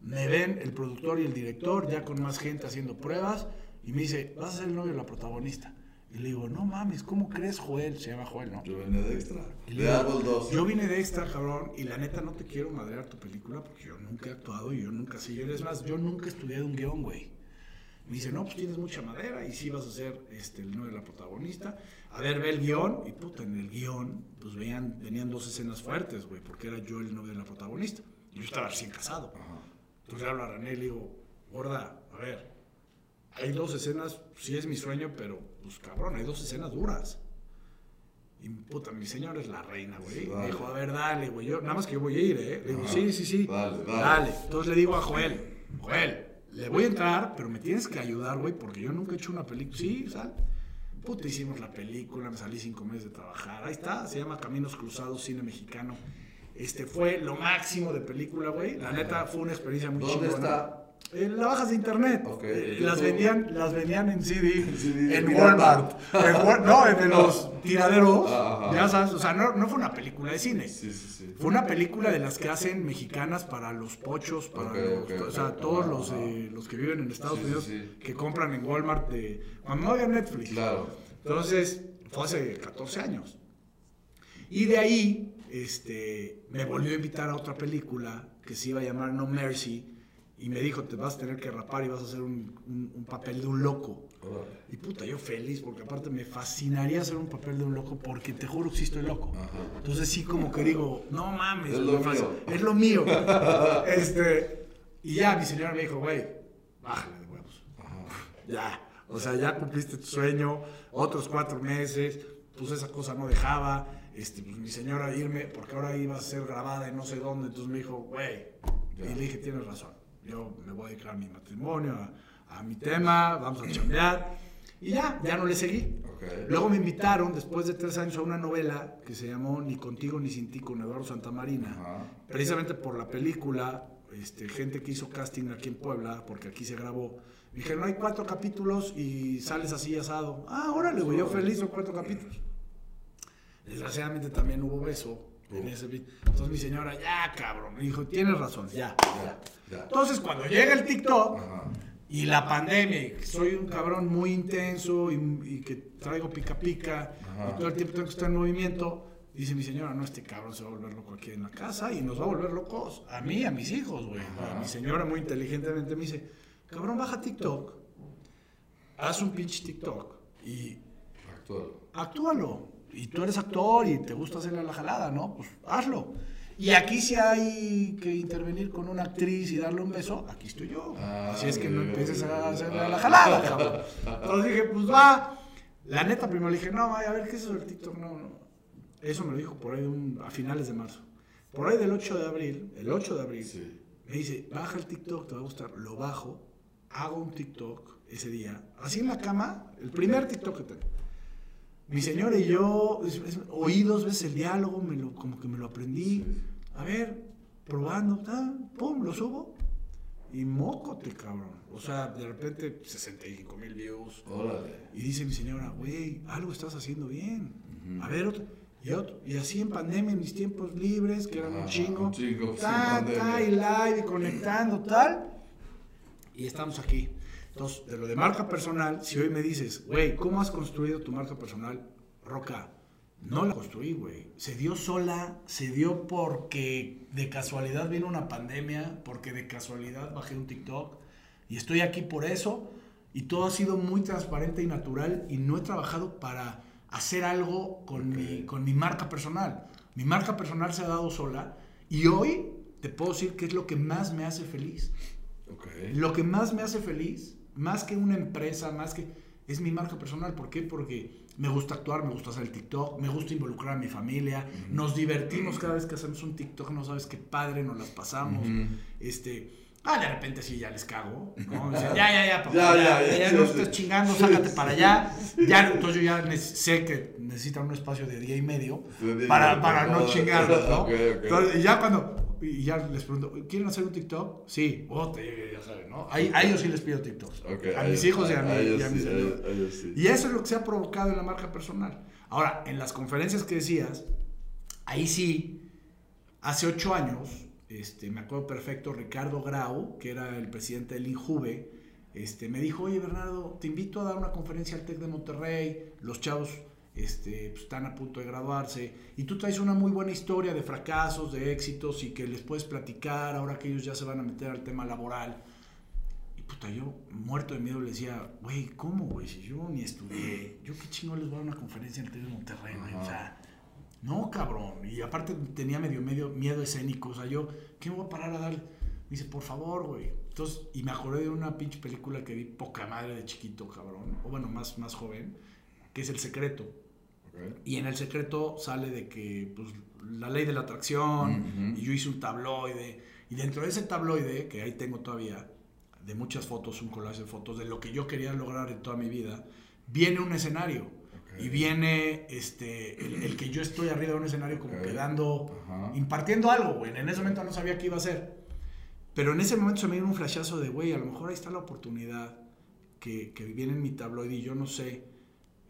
me ven el productor y el director, ya con más gente haciendo pruebas, y me dice, vas a ser el novio de la protagonista. Y le digo, no mames, ¿cómo crees, Joel? Se llama Joel, ¿no? Yo vine de extra. Yo vine de extra, cabrón, y la neta no te quiero madrear tu película porque yo nunca he actuado y yo nunca sí. Es más, yo nunca he estudiado un guion, güey. Me dice, no, pues tienes mucha madera y sí vas a ser este, el novio de la protagonista. A ver, ve el guion. Y puta, en el guion, pues veían, venían dos escenas fuertes, güey, porque era yo el novio de la protagonista. Y yo estaba recién casado. Entonces le hablo a René y le digo, gorda, a ver, hay dos escenas, sí es mi sueño, pero pues cabrón, hay dos escenas duras. Y puta, mi señor es la reina, güey. me dijo, a ver, dale, güey. Yo, nada más que yo voy a ir, ¿eh? Le digo, sí, sí, sí. Dale, dale. Entonces le digo a Joel, Joel, le voy a entrar, pero me tienes que ayudar, güey, porque yo nunca he hecho una película. Sí, sal. Puta, hicimos la película, me salí cinco meses de trabajar. Ahí está, se llama Caminos Cruzados, cine mexicano. Este fue lo máximo de película, güey. La neta fue una experiencia muy ¿Dónde chingona. está? En las bajas de internet. Eh, ¿en las, vendían, las vendían en CD, CD, en. Walmart. No, en los tiraderos. Ah, Ajá. Ya sabes, o sea, no, no fue una película de cine. Sí, sí, sí. Fue una película de las que hacen mexicanas para los pochos, para los, o sea, todos los, eh, los que viven en Estados Unidos que compran en Walmart de, cuando no había Netflix. Claro. Entonces, fue hace 14 años. Y de ahí, este, me volvió a invitar a otra película que se iba a llamar No Mercy y me dijo, te vas a tener que rapar y vas a hacer un, un- un papel de un loco. Y puta, yo feliz, porque aparte me fascinaría hacer un papel de un loco, porque te juro que sí estoy loco. Ajá. Entonces sí como que digo, no mames, Es lo mío. es lo mío. este, y ya mi señora me dijo, güey, bájale de huevos. Ajá. Ya, o sea, ya cumpliste tu sueño, otros cuatro meses, pues esa cosa no dejaba. Este, pues mi señora irme, porque ahora iba a ser grabada en no sé dónde, entonces me dijo, güey. Y le dije, tienes razón, yo me voy a dedicar a mi matrimonio, a, a mi tema, vamos a chambear. Y ya, ya no le seguí. Luego me invitaron, después de tres años, a una novela que se llamó Ni contigo ni sin ti con Eduardo Santamarina. Ajá. Precisamente por la película, este, gente que hizo casting aquí en Puebla, porque aquí se grabó. Me dijeron, hay cuatro capítulos y sales así asado. Ah, órale, güey, yo feliz, son cuatro capítulos. Desgraciadamente también hubo beso en ese vi- Entonces mi señora, ya cabrón, me dijo, tienes razón, ya. Ya, ya. Entonces cuando llega el TikTok, Ajá. y la pandemia, y que soy un cabrón muy intenso y, y que traigo pica pica, Ajá. y todo el tiempo tengo que estar en movimiento, dice mi señora, no, este cabrón se va a volver loco aquí en la casa y nos va a volver locos. A mí, a mis hijos, güey. Mi señora muy inteligentemente me dice, cabrón, baja TikTok, haz un pinche TikTok y Actual. actúalo. Y tú eres actor y te gusta hacerle la jalada, ¿no? Pues hazlo. Y aquí si hay que intervenir con una actriz y darle un beso, aquí estoy yo. Ah, Así es que no empieces a hacerle la jalada, cabrón. Entonces dije, pues va. La neta, primero le dije, no, vaya, a ver, ¿qué es eso del TikTok? No, no. Eso me lo dijo por ahí un- a finales de marzo. Por ahí del 8 de abril, el 8 de abril, Sí. me dice, baja el TikTok, te va a gustar. Lo bajo, hago un TikTok ese día, así en la cama, el primer TikTok que tengo. Mi señora y yo, es- es- oí dos veces el diálogo, me lo, como que me lo aprendí. A ver, probando, pum, lo subo. Y mócote, cabrón. O sea, de repente 65 mil views. Órale. Y dice mi señora, güey, algo estás haciendo bien. A ver, otro. Y otro. Y así en pandemia, en mis tiempos libres, que eran un Ajá, chingo. un chingo, ta, ta, y live, y conectando, tal. Y estamos aquí. Entonces, de lo de marca personal, si hoy me dices, güey, ¿cómo has construido tu marca personal? Roca, no la construí, güey. Se dio sola, se dio porque de casualidad vino una pandemia, porque de casualidad bajé un TikTok y estoy aquí por eso. Y todo ha sido muy transparente y natural y no he trabajado para hacer algo con, mi, con mi marca personal. Mi marca personal se ha dado sola y hoy te puedo decir que es lo que más me hace feliz. Ok. Lo que más me hace feliz, más que una empresa, más que... Es mi marca personal. ¿Por qué? Porque me gusta actuar, me gusta hacer el TikTok, me gusta involucrar a mi familia, nos divertimos cada vez que hacemos un TikTok, no sabes qué padre nos las pasamos. Este... Ah, de repente sí, ya les cago. ¿no? Dicen, ya, ya, ya, papá, Ya, ya, ya, ya, no sí, estés sí. chingando, sácate para allá. Ya, entonces yo ya sé que necesitan un espacio de día y medio para, para no chingarlos, ¿no? Ok, ok. Entonces, y ya cuando, y ya les pregunto, ¿quieren hacer un TikTok? Sí, oh, te- ya saben, ¿no? A, a ellos sí les pido TikToks. Ok, a mis hijos y a, y mis ellos sí. Y eso es lo que se ha provocado en la marca personal. Ahora, en las conferencias que decías, ahí sí, hace ocho años, este, me acuerdo perfecto, Ricardo Grau, que era el presidente del INJUVE, este, me dijo, oye Bernardo, te invito a dar una conferencia al TEC de Monterrey, los chavos este, pues, están a punto de graduarse, y tú traes una muy buena historia de fracasos, de éxitos, y que les puedes platicar ahora que ellos ya se van a meter al tema laboral. Y puta, yo muerto de miedo le decía, güey, ¿cómo, güey? Si yo ni estudié, yo qué chingo les voy a dar una conferencia en el de Monterrey, güey. O Ajá. sea, no, cabrón. Y aparte tenía medio, medio miedo escénico. O sea, yo, ¿qué me voy a parar a dar? Me dice, por favor, güey. Entonces, y me acordé de una pinche película que vi poca madre de chiquito, cabrón. O bueno, más, más joven, que es El Secreto. Y en El Secreto sale de que, pues, la ley de la atracción, Ujú. y yo hice un tabloide. Y dentro de ese tabloide, que ahí tengo todavía, de muchas fotos, un collage de fotos de lo que yo quería lograr en toda mi vida, viene un escenario. Y viene este, el, que yo estoy arriba de un escenario como quedando, impartiendo algo, güey. En ese momento no sabía qué iba a hacer. Pero en ese momento se me dio un flashazo de, güey, a lo mejor ahí está la oportunidad que, que viene en mi tabloide y yo no sé.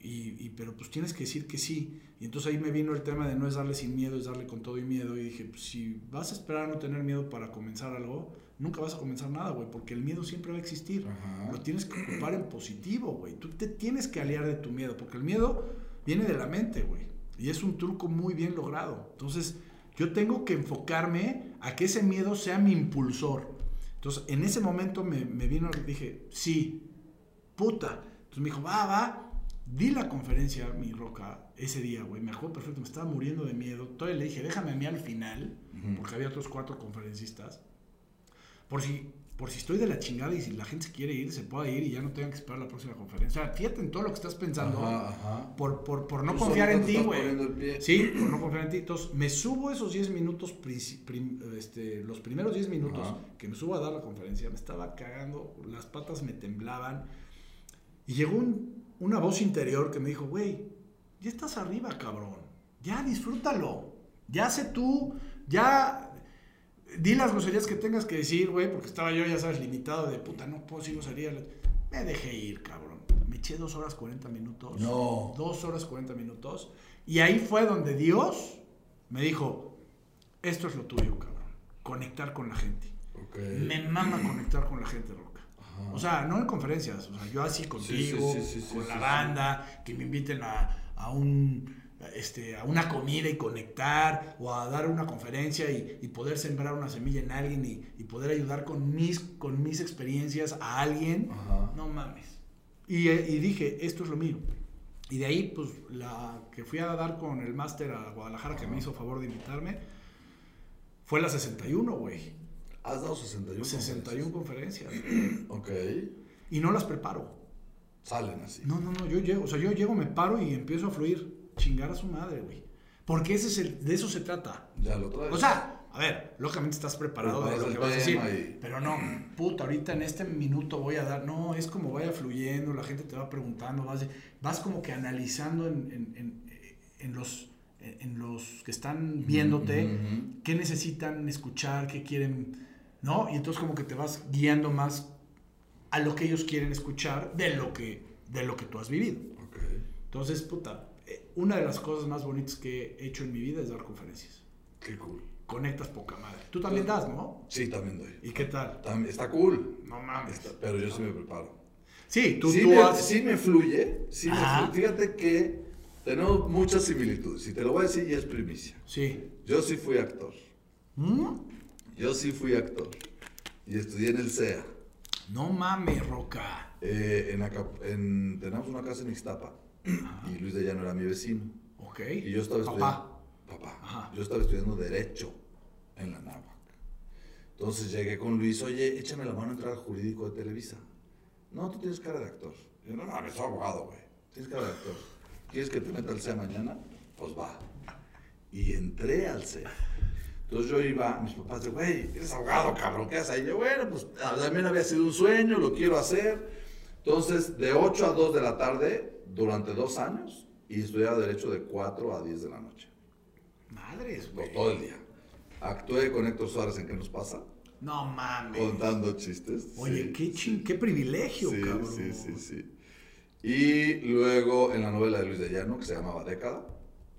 Y, pero pues tienes que decir que sí. Y entonces ahí me vino el tema de no es darle sin miedo, es darle con todo y miedo. Y dije, pues si vas a esperar a no tener miedo para comenzar algo, nunca vas a comenzar nada, güey, porque el miedo siempre va a existir. Lo tienes que ocupar en positivo, güey. Tú te tienes que aliar de tu miedo, porque el miedo viene de la mente, güey. Y es un truco muy bien logrado. Entonces, yo tengo que enfocarme a que ese miedo sea mi impulsor. Entonces, en ese momento me, me vino y dije, sí, puta. Entonces me dijo, va, va. Di la conferencia, mi roca, ese día, güey. Me acuerdo perfecto, me estaba muriendo de miedo. Todavía le dije, déjame a mí al final, porque había otros cuatro conferencistas por si, por si estoy de la chingada y si la gente se quiere ir, se pueda ir y ya no tengan que esperar la próxima conferencia. O sea, fíjate en todo lo que estás pensando Por, por, por, no confiar en ti, güey. Sí, por no confiar en ti. Entonces, me subo esos 10 minutos, este, los primeros 10 minutos que me subo a dar la conferencia, me estaba cagando, las patas me temblaban. Y llegó una voz interior que me dijo, güey, ya estás arriba, cabrón. Ya disfrútalo. Ya sé tú, ya di las groserías que tengas que decir, güey, porque estaba yo, ya sabes, limitado de puta, no puedo salía. Me dejé ir, cabrón. Me eché dos horas 40 minutos. No. Dos horas 40 minutos. Y ahí fue donde Dios me dijo, esto es lo tuyo, cabrón. Conectar con la gente. Me mama conectar con la gente, Roca. O sea, no en conferencias, o sea, yo así contigo, con la banda, que me inviten a, a un este, a una comida y conectar o a dar una conferencia y, poder sembrar una semilla en alguien y, poder ayudar con mis, con mis experiencias a alguien, no mames. Y, y, dije, esto es lo mío. Y de ahí, pues, la que fui a dar con el máster a Guadalajara, que me hizo favor de invitarme, fue la 61, güey. ¿Has dado 61? 61 conferencias. ok. Y no las preparo. Salen así. No, no, no, yo llego, o sea, yo llego, me paro y empiezo a fluir chingar a su madre, güey. Porque ese es el, de eso se trata. Ya lo traes. O sea, a ver, lógicamente estás preparado de lo que vas a decir. Pero no, puta, ahorita en este minuto voy a dar. No, es como vaya fluyendo, la gente te va preguntando, vas, vas como que analizando en, en, en, los, en los que están viéndote qué necesitan escuchar, qué quieren, ¿no? Y entonces como que te vas guiando más a lo que ellos quieren escuchar de lo que, de lo que tú has vivido. Entonces, puta, una de las cosas más bonitas que he hecho en mi vida es dar conferencias. Qué cool. Conectas poca madre. Tú también das, ¿no? Sí, también doy. ¿Y qué tal? está cool. No mames. pero yo sí me preparo. Sí, tú, sí tú me, has... Sí me fluye. Sí me fluye. Fíjate que tenemos muchas similitudes. Y te lo voy a decir y es primicia. Sí. Yo sí fui actor. ¿Mm? Yo sí fui actor. Y estudié en el CEA. No mames, Roca. Eh, en, en, tenemos una casa en Ixtapa. Y Luis de Llano era mi vecino. Ok. Y yo estaba estudiando. Papá. Yo estaba estudiando Derecho en la NAVAC. Entonces llegué con Luis, oye, échame la mano a entrar al jurídico de Televisa. No, tú tienes cara de actor. yo, no, no, soy abogado, güey. Tienes cara de actor. ¿Quieres que te meta al CEA mañana? Pues va. Y entré al CEA. Entonces yo iba, mis papás de, güey, eres abogado, cabrón, ¿qué haces ahí? Yo, bueno, pues también había sido un sueño, lo quiero hacer. Entonces, de 8 a 2 de la tarde, durante dos años y estudiaba Derecho de 4 a 10 de la noche. Madres, güey. Todo el día. Actué con Héctor Suárez en ¿Qué nos pasa? No mames. Contando chistes. Oye, qué, qué privilegio, sí, cabrón. Sí, sí, sí. Y luego en la novela de Luis de Llano, que se llamaba Década,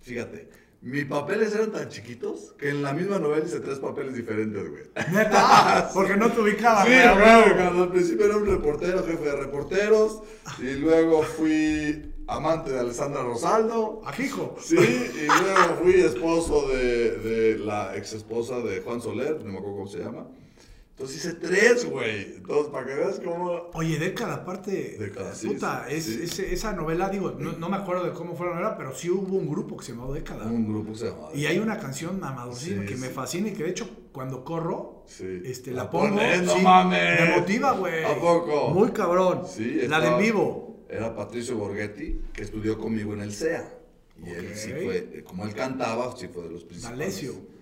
fíjate, mis papeles eran tan chiquitos que en la misma novela hice tres papeles diferentes, güey. ¿Neta? Porque no te ubicaba, Sí, güey, cuando al principio era un reportero, jefe de reporteros, y luego fui amante de Alessandra Rosaldo. Ajijo. Sí, y luego fui esposo de, de la ex esposa de Juan Soler, no me acuerdo cómo se llama. Entonces hice tres, güey. Entonces, para que veas cómo. Oye, década, aparte. Década, sí. Puta, es, esa novela, digo, no, me acuerdo de cómo fue la novela, pero sí hubo un grupo que se llamó Década. Un grupo que se llamaba. Y hay una canción mamadosísima que me fascina y que de hecho, cuando corro, este, la, la pongo. no mames. Me motiva, güey. ¿A poco? Muy cabrón. Sí, La de en vivo. Era Patricio Borghetti, que estudió conmigo en el CEA. Y él sí fue, como él cantaba, sí fue de los principales. D'Alessio.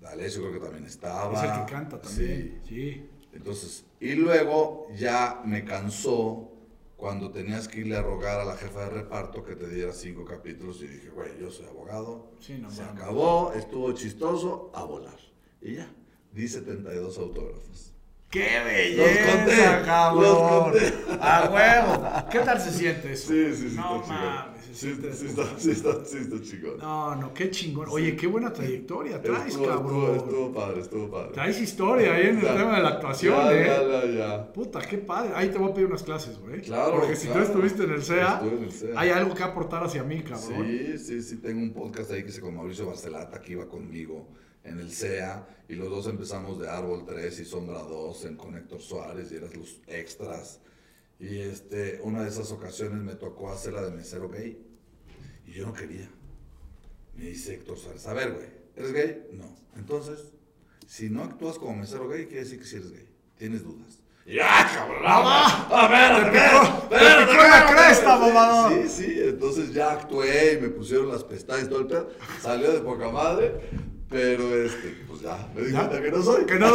D'Alessio creo que también estaba. Es el que canta también, sí. Entonces, y luego ya me cansó cuando tenías que irle a rogar a la jefa de reparto que te diera cinco capítulos y dije, güey, yo soy abogado, Sí, no se acabó, estuvo chistoso, a volar. Y ya, di 72 autógrafos. ¡Qué Los belleza, conté, cabrón! los conté. ¡A huevo! ¿Qué tal se siente eso? Sí, sí, sí, No mames, Sí, sí, de está, sí, está, sí está chingón. No, no, qué chingón. Oye, qué buena trayectoria traes, Estuvo, cabrón. estuvo, estuvo padre, estuvo padre. Traes historia ahí en el tema de la actuación, ya, ¿eh? Ya, ya, ya. Puta, qué padre. Ahí te voy a pedir unas clases, güey. Claro, Porque si claro. tú estuviste en el CEA, Estuve en el CEA. hay algo que aportar hacia mí, cabrón. Sí, sí, sí, tengo un podcast ahí que se con Mauricio Barcelata, que iba conmigo en el CEA, y los dos empezamos de Árbol 3 y Sombra 2 en con Héctor Suárez, y eras los extras. Y este, una de esas ocasiones me tocó hacer la de mesero gay, y yo no quería. Me dice Héctor Suárez, a ver, güey, ¿eres gay? No. Entonces, si no actúas como mesero gay, quiere decir que sí eres gay. Tienes dudas. ¡Ya, cabrón! ¡A ver, Te picó- te la cresta, mamador. Sí, sí, entonces ya actué y me pusieron las pestañas y todo el pedo. Salió de poca madre, pero este, pues ya, me di cuenta que no soy. Que no.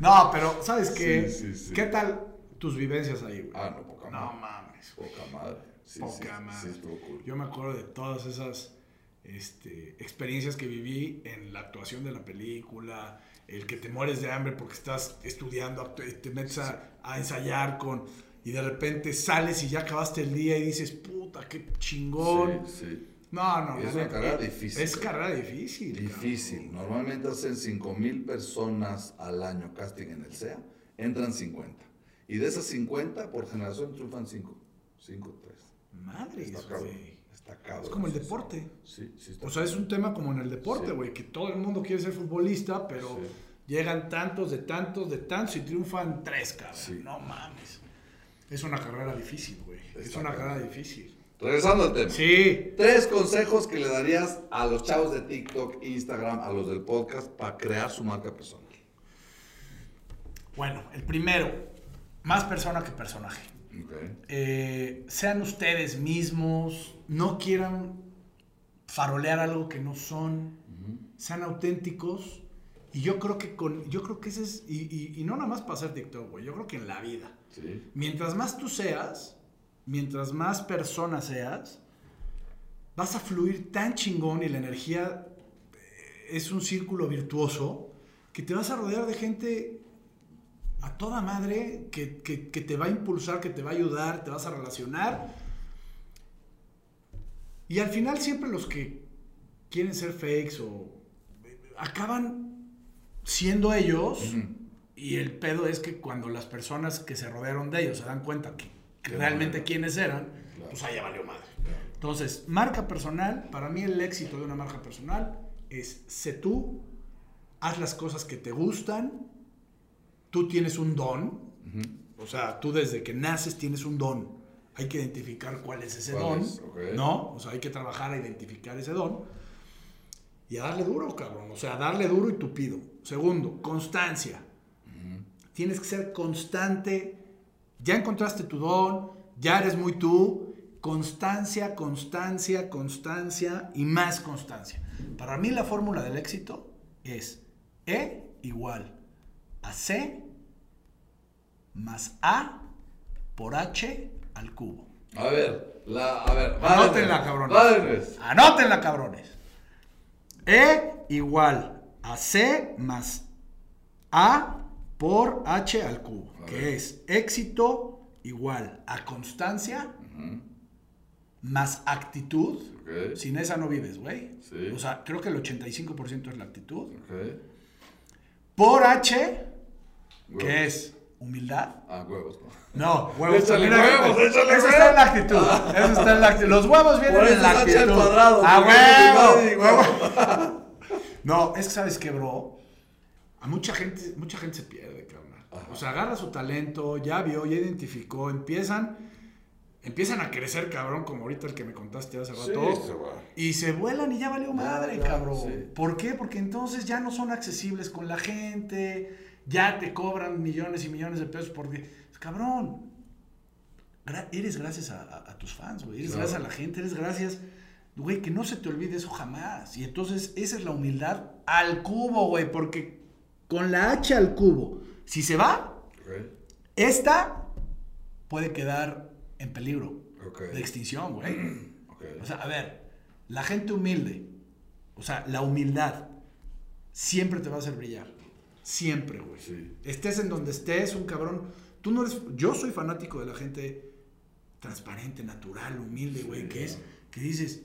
no, pero, ¿sabes qué? Sí, sí, sí. ¿Qué tal tus vivencias ahí, güey? Ah, no, poca No madre. mames. Poca madre. Sí, Poca sí, madre. Sí, estuvo cool. Yo me acuerdo de todas esas este, experiencias que viví en la actuación de la película, el que te mueres de hambre porque estás estudiando, te metes a, a ensayar con y de repente sales y ya acabaste el día y dices, puta, qué chingón. Sí. No, no, Es una carrera difícil. Es carrera difícil. Difícil. Normalmente hacen 5 mil personas al año casting en el SEA, entran 50. Y de esas 50, por generación triunfan 5. 5, 3. Cabrón. Madre, Está cabrón. güey. Está cabrón. Es como el deporte. Sí, sí, está O sea, es un tema como en el deporte, Sí. güey, que todo el mundo quiere ser futbolista, pero Sí. llegan tantos, de tantos, de tantos y triunfan tres, cabrón. Sí. No mames. Es una carrera difícil, güey. Es una carrera difícil. Regresando al tema. Sí. Tres consejos que le darías a los chavos de TikTok, Instagram, a los del podcast para crear su marca personal. Bueno, el primero, más persona que personaje. Eh, sean ustedes mismos, no quieran farolear algo que no son, sean auténticos. Y yo creo que con, yo creo que ese es, y, y- y no nada más para hacer TikTok, güey, yo creo que en la vida. Sí. Mientras más tú seas, mientras más persona seas, vas a fluir tan chingón y la energía eh, es un círculo virtuoso que te vas a rodear de gente a toda madre que, que- que te va a impulsar, que te va a ayudar, te vas a relacionar. Y al final siempre los que quieren ser fakes o acaban siendo ellos. Y el pedo es que cuando las personas que se rodearon de ellos se dan cuenta que, realmente quiénes eran, Claro. pues ya valió madre. Claro. Entonces, marca personal, para mí el éxito de una marca personal es sé tú, haz las cosas que te gustan, tú tienes un don, o sea, tú desde que naces tienes un don, hay que identificar cuál es ese ¿Cuál don, es? ¿no? O sea, hay que trabajar a identificar ese don y a darle duro, cabrón, o sea, a darle duro y tupido. Segundo, constancia. Tienes que ser constante. Ya encontraste tu don, ya eres muy tú. Constancia, constancia, constancia y más constancia. Para mí la fórmula del éxito es E igual a C más A por H al cubo. A ver, la, a ver. Anótenla, cabrones. nuez. Anótenla, cabrones. E igual a C más A por H al cubo, A que ver. es éxito igual a constancia más actitud. Sin esa no vives, güey. Sí. O sea, creo que el 85% es la actitud. Ok. Por H, que es humildad. Ah, huevos, no. No, huevos. Échale échale Eso está en la actitud. Eso está en la actitud. Los huevos vienen Por en la actitud. al cuadrado, ¡A porque huevo! no es que sabes qué, bro. A mucha gente, mucha gente se pierde, cabrón. O sea, agarra su talento, ya vio, ya identificó, empiezan, empiezan a crecer, cabrón, como ahorita el que me contaste hace Sí, rato. se va. Y se vuelan y ya valió madre, cabrón. sí. ¿Por qué? Porque entonces ya no son accesibles con la gente, ya te cobran millones y millones de pesos porque, cabrón, gra- eres gracias a, a- a tus fans, güey. Eres Claro. gracias a la gente, eres gracias, güey, que no se te olvide eso jamás. Y entonces esa es la humildad al cubo, güey, porque con la H al cubo. Si se va, esta puede quedar en peligro de extinción, güey. O sea, a ver, la gente humilde, o sea, la humildad, siempre te va a hacer brillar. Siempre, güey. Sí. Estés en donde estés, un cabrón. Tú no eres. Yo soy fanático de la gente transparente, natural, humilde, güey, Sí, que es. Que dices.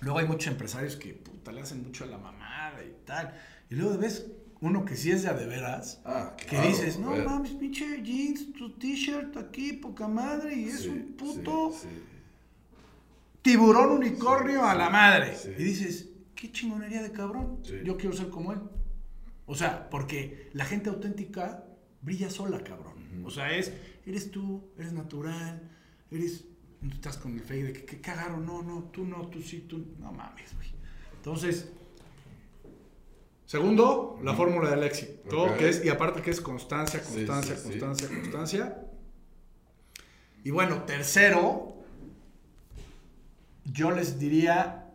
Luego hay muchos empresarios que puta le hacen mucho a la mamada y tal. Y luego ves uno que sí es de a de veras. Ah, Que claro, dices, no mames, pinche jeans, tu t-shirt aquí, poca madre, y es Sí, un puto sí, sí. tiburón unicornio a la madre. Y dices, qué chingonería de cabrón. Yo quiero ser como él. O sea, porque la gente auténtica brilla sola, cabrón. O sea, es, eres tú, eres natural, eres, estás con el fake de que, que cagaron, no, no, tú no, tú sí, tú, no mames, güey. Entonces, segundo, la fórmula del éxito, Ok. que es, y aparte que es constancia, constancia, sí, sí. constancia, constancia. Y bueno, tercero, yo les diría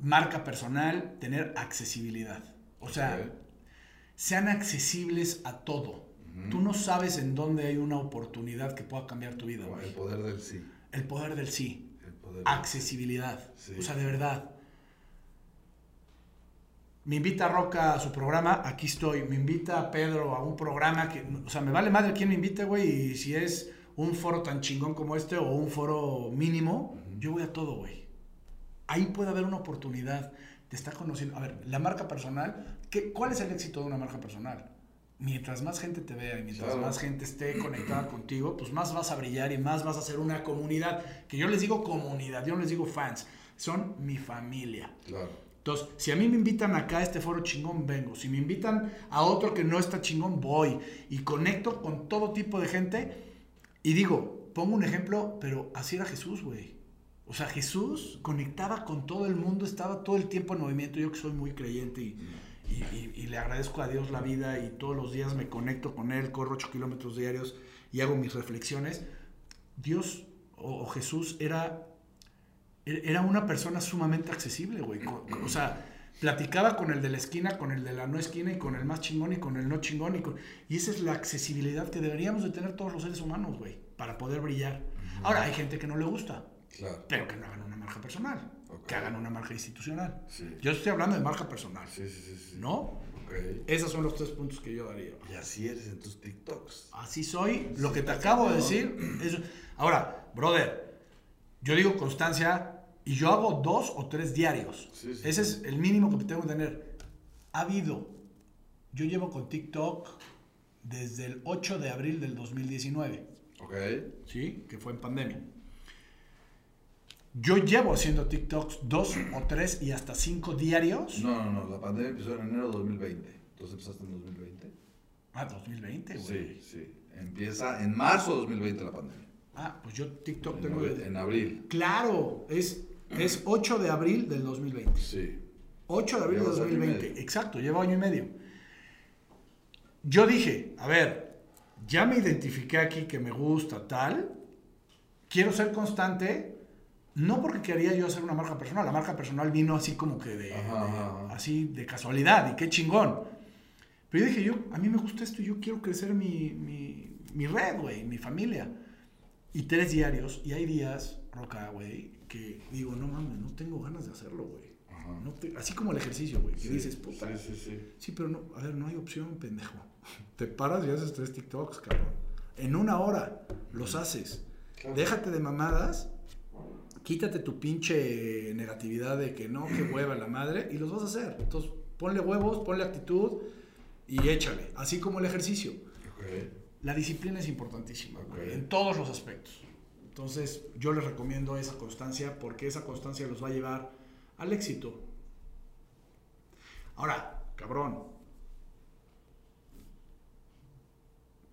marca personal, tener accesibilidad. O sea. Sean accesibles a todo. Tú no sabes en dónde hay una oportunidad que pueda cambiar tu vida. Güey. El poder del sí. El poder del sí. El poder Accesibilidad. Sí. O sea, de verdad. Me invita Roca a su programa, aquí estoy. Me invita a Pedro a un programa que, o sea, me vale madre quién me invite, güey. Y si es un foro tan chingón como este o un foro mínimo, yo voy a todo, güey. Ahí puede haber una oportunidad. Te está conociendo. A ver, la marca personal, ¿qué, ¿cuál es el éxito de una marca personal? Mientras más gente te vea y mientras Claro. más gente esté conectada contigo, pues más vas a brillar y más vas a ser una comunidad. Que yo les digo comunidad, yo no les digo fans. Son mi familia. Claro. Entonces, si a mí me invitan acá a este foro chingón, vengo. Si me invitan a otro que no está chingón, voy. Y conecto con todo tipo de gente. Y digo, pongo un ejemplo, pero así era Jesús, güey. O sea, Jesús conectaba con todo el mundo, estaba todo el tiempo en movimiento. Yo que soy muy creyente y, y- y- y le agradezco a Dios la vida y todos los días me conecto con Él, corro 8 kilómetros diarios y hago mis reflexiones. Dios o, o Jesús era era una persona sumamente accesible, güey. O sea, platicaba con el de la esquina, con el de la no esquina y con el más chingón y con el no chingón. Y, con- y esa es la accesibilidad que deberíamos de tener todos los seres humanos, güey, para poder brillar. Ahora, hay gente que no le gusta, Claro. pero que no hagan una marca personal, Que hagan una marca institucional. Sí. Yo estoy hablando de marca personal, Sí, sí, sí. ¿no? Ok. Esos son los tres puntos que yo daría. Y así eres en tus TikToks. Así soy. Lo que te acabo de decir. es- Ahora, brother, yo digo constancia y yo hago dos o tres diarios. Sí, sí, Ese es el mínimo que tengo que tener. Ha habido. Yo llevo con TikTok desde el 8 de abril del 2019. Ok. ¿Sí? Que fue en pandemia. Yo llevo haciendo TikToks dos o tres y hasta cinco diarios. No, no, no. La pandemia empezó en enero de 2020. Entonces empezaste en 2020. Ah, 2020, güey. Sí, sí. Empieza en marzo de 2020 la pandemia. Ah, pues yo TikTok En, tengo... en abril. Claro, es, es 8 de abril del 2020. Sí. 8 de abril del Llevas año y 2020. medio. Exacto, lleva año y medio. Yo dije, a ver, ya me identifiqué aquí que me gusta tal. Quiero ser constante. No porque quería yo hacer una marca personal. La marca personal vino así como que de, Ajá, de- ajá, ajá. así de casualidad y qué chingón. Pero yo dije, yo, a mí me gusta esto y yo quiero crecer mi, mi, mi red, güey, mi familia. Y tres diarios, y hay días, Roca, güey, que digo, no mames, no tengo ganas de hacerlo, güey. No te- así como el ejercicio, güey, que Sí, dices, puta. Sí, sí, sí. Sí, pero no, a ver, no hay opción, pendejo. Te paras y haces tres TikToks, cabrón. En una hora los haces. Claro. Déjate de mamadas, quítate tu pinche negatividad de que no, que hueva la madre, y los vas a hacer. Entonces, ponle huevos, ponle actitud y échale. Así como el ejercicio. La disciplina es importantísima, en todos los aspectos. Entonces, yo les recomiendo esa constancia porque esa constancia los va a llevar al éxito. Ahora, cabrón.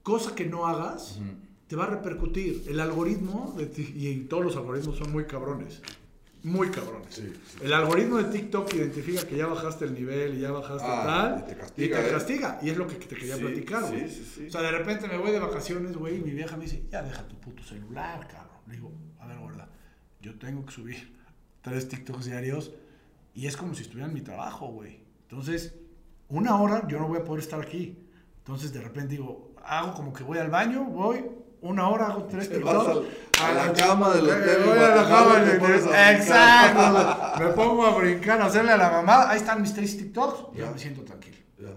Cosa que no hagas. Te va a repercutir. El algoritmo, de y todos los algoritmos son muy cabrones. Muy cabrones. Sí, sí. El algoritmo de TikTok identifica que ya bajaste el nivel y ya bajaste Ah, tal. y te castiga, y te ¿eh? castiga. Y es lo que te quería Sí, platicar, sí, güey. sí, sí. O sea, de repente me voy de vacaciones, güey, y mi vieja me dice, ya deja tu puto celular, cabrón. Le digo, a ver, gorda, yo tengo que subir tres TikToks diarios y es como si estuviera en mi trabajo, güey. Entonces, una hora yo no voy a poder estar aquí. Entonces de repente digo, hago como que voy al baño, voy, una hora hago tres TikToks. a la cama del hotel Voy en a la cama del hotel. Exacto. Me pongo a brincar, a hacerle a la mamá. Ahí están mis tres TikToks. Ya Ya. me siento tranquilo. Ya.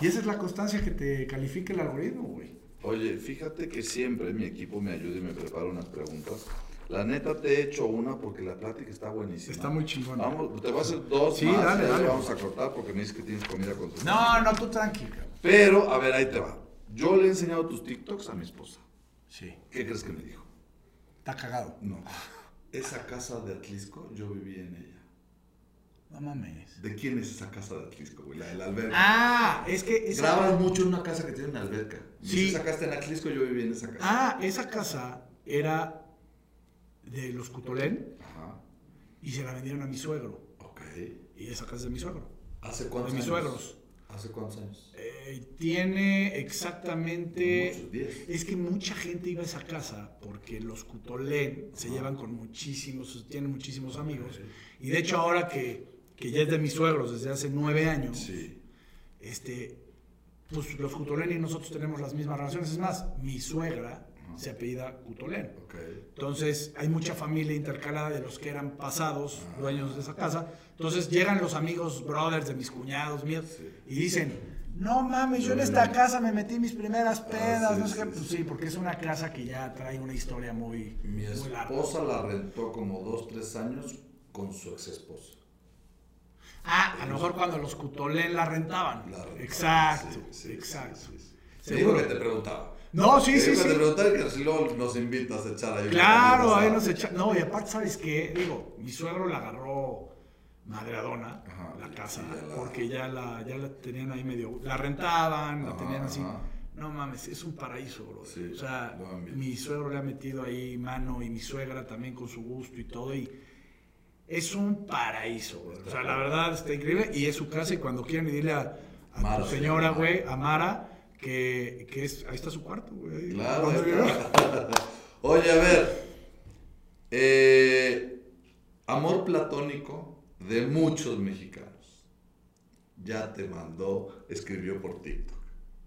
Y esa es la constancia que te califica el algoritmo, güey. Oye, fíjate que siempre mi equipo me ayuda y me prepara unas preguntas. La neta te he hecho una porque la plática está buenísima. Está muy chingona. Vamos, te voy a hacer dos Sí, más. dale, dale. Vamos a cortar porque me dices que tienes comida con tu No, no, tú tranquilo. Pero, a ver, ahí te va. Yo le he enseñado tus TikToks a mi esposa. Sí. ¿Qué crees que me dijo? Está cagado. No. Esa casa de Atlisco, yo viví en ella. No mames. ¿De quién es esa casa de Atlisco, güey? La de la alberca. Ah, es que. esa- Grabas mucho en una casa que tiene una alberca. Sí. Sí. Esa casa en Atlisco, yo viví en esa casa. Ah, esa casa era de los Cutolén Ajá. y se la vendieron a mi suegro. Ok. Y esa casa es de mi suegro. ¿Hace cuántos De mis años? suegros. ¿Hace cuántos años? Eh, tiene exactamente. Muchos, diez. Es que mucha gente iba a esa casa porque los Cutolén se llevan con muchísimos, tienen muchísimos amigos. Y de hecho, ahora que, que ya es de mis suegros desde hace nueve años, Sí. este, pues los Cutolén y nosotros tenemos las mismas relaciones. Es más, mi suegra se apellida Cutolén. Entonces, hay mucha familia intercalada de los que eran pasados dueños de esa casa. Entonces, llegan los amigos, brothers de mis cuñados míos, y dicen, no mames, yo en esta casa me metí mis primeras pedas, Ah, sí, no sé sí, qué. Pues sí. porque es una casa que ya trae una historia muy, Mi muy larga. esposa la rentó como dos, tres años con su ex esposo. Ah, a lo mejor cuando los Cutolén la rentaban. La rentó. Exacto, exacto. Seguro. Que te preguntaba. No, sí, Digo sí, sí. te preguntaba y que si luego nos invitas a echar ahí. Claro, ahí nos echa... No, y aparte, ¿sabes qué? Digo, mi suegro la agarró madreadona, Ajá, la sí, casa, ya la- porque ya la, ya la tenían ahí medio... La rentaban, la tenían así. ajá. No mames, es un paraíso, bro. Sí, o sea, mi suegro le ha metido ahí mano y mi suegra también con su gusto y todo. Y es un paraíso, bro. O sea, la verdad está increíble. Y es su casa y cuando quieren y dile a, a Mara, tu señora, güey, a Mara, que, que es... Ahí está su cuarto, güey. Claro. Oye, a ver. eh, amor platónico de muchos mexicanos. Ya te mandó, escribió por TikTok.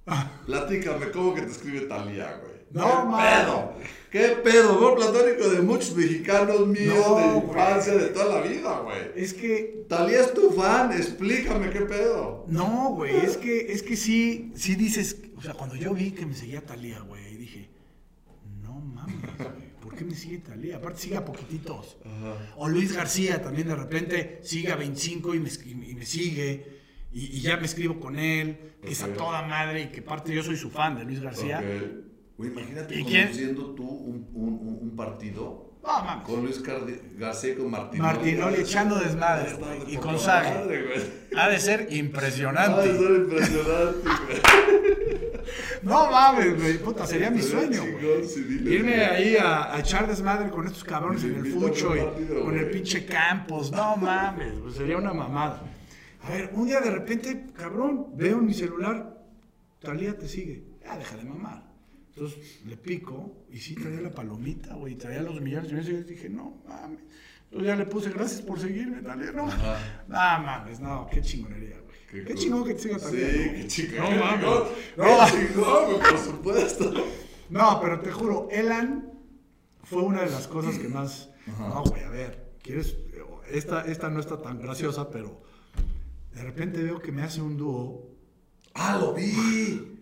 Platícame, ¿cómo que te escribe Talía, güey? No, ¿Qué man. pedo? ¿Qué pedo? Amor platónico de muchos mexicanos míos No, de güey. infancia, de toda la vida, güey. Es que Talía es tu fan, explícame qué pedo. No, güey, es que, es que sí, sí dices, o sea, cuando yo vi que me seguía Talía, güey, dije, no mames, güey, ¿por qué me sigue Talía? Aparte sigue a poquititos. O Luis García también de repente sigue a 25 y me, y me sigue, y, y ya me escribo con él, que es a toda madre, y que aparte yo soy su fan de Luis García. Güey, imagínate ¿Y quién? conduciendo tú un, un, un- un partido mames. con Luis García y con Martinoli. Martinoli echando desmadre, güey, y con Sage. Ha de ser Ha de impresionante. ser impresionante, güey. No mames, güey, puta, sería mi sueño, güey. Irme ahí a, a echar desmadre con estos cabrones en el fucho y con el pinche Campos. No mames, pues sería una mamada. A ver, un día de repente, cabrón, veo en mi celular, Talía te sigue. Ya, deja de mamar. Entonces le pico y sí traía la palomita, güey, traía los millones. Y dije, no mames. Entonces ya le puse, gracias por seguirme, Talía. No, no mames, no, qué chingonería, güey. Qué, cool. chingón que te siga Sí, Talía. ¿no? qué chingón. No qué mames. No, Qué chingón, güey, por supuesto. No, pero te juro, Elan fue una de las cosas que más. Ajá. No, güey, a ver, ¿quieres? Esta, esta no está tan graciosa, pero de repente veo que me hace un dúo. ¡Ah, lo vi!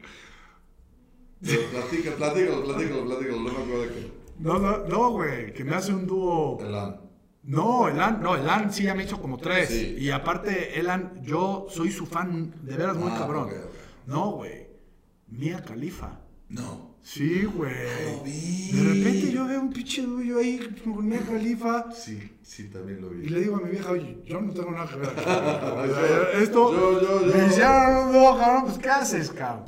Platica, platícalo, platícalo, platícalo, no me acuerdo de qué. No, no, no, güey, que me hace un dúo. Elan. No, Elan, no, Elan sí ya me hizo como tres. Sí. Y aparte, Elan, yo soy su fan de veras muy Ah, cabrón. ok, ok. No, güey, Mía Califa. No. Sí, güey. Lo vi. De repente yo veo un pinche dúo ahí con Mía Califa. Sí, sí, también lo Y vi. le digo a mi vieja, oye, yo no tengo nada que ver. aquí". Yo- Esto, yo- yo- yo- me hicieron un dúo, cabrón, pues ¿qué haces, cabrón?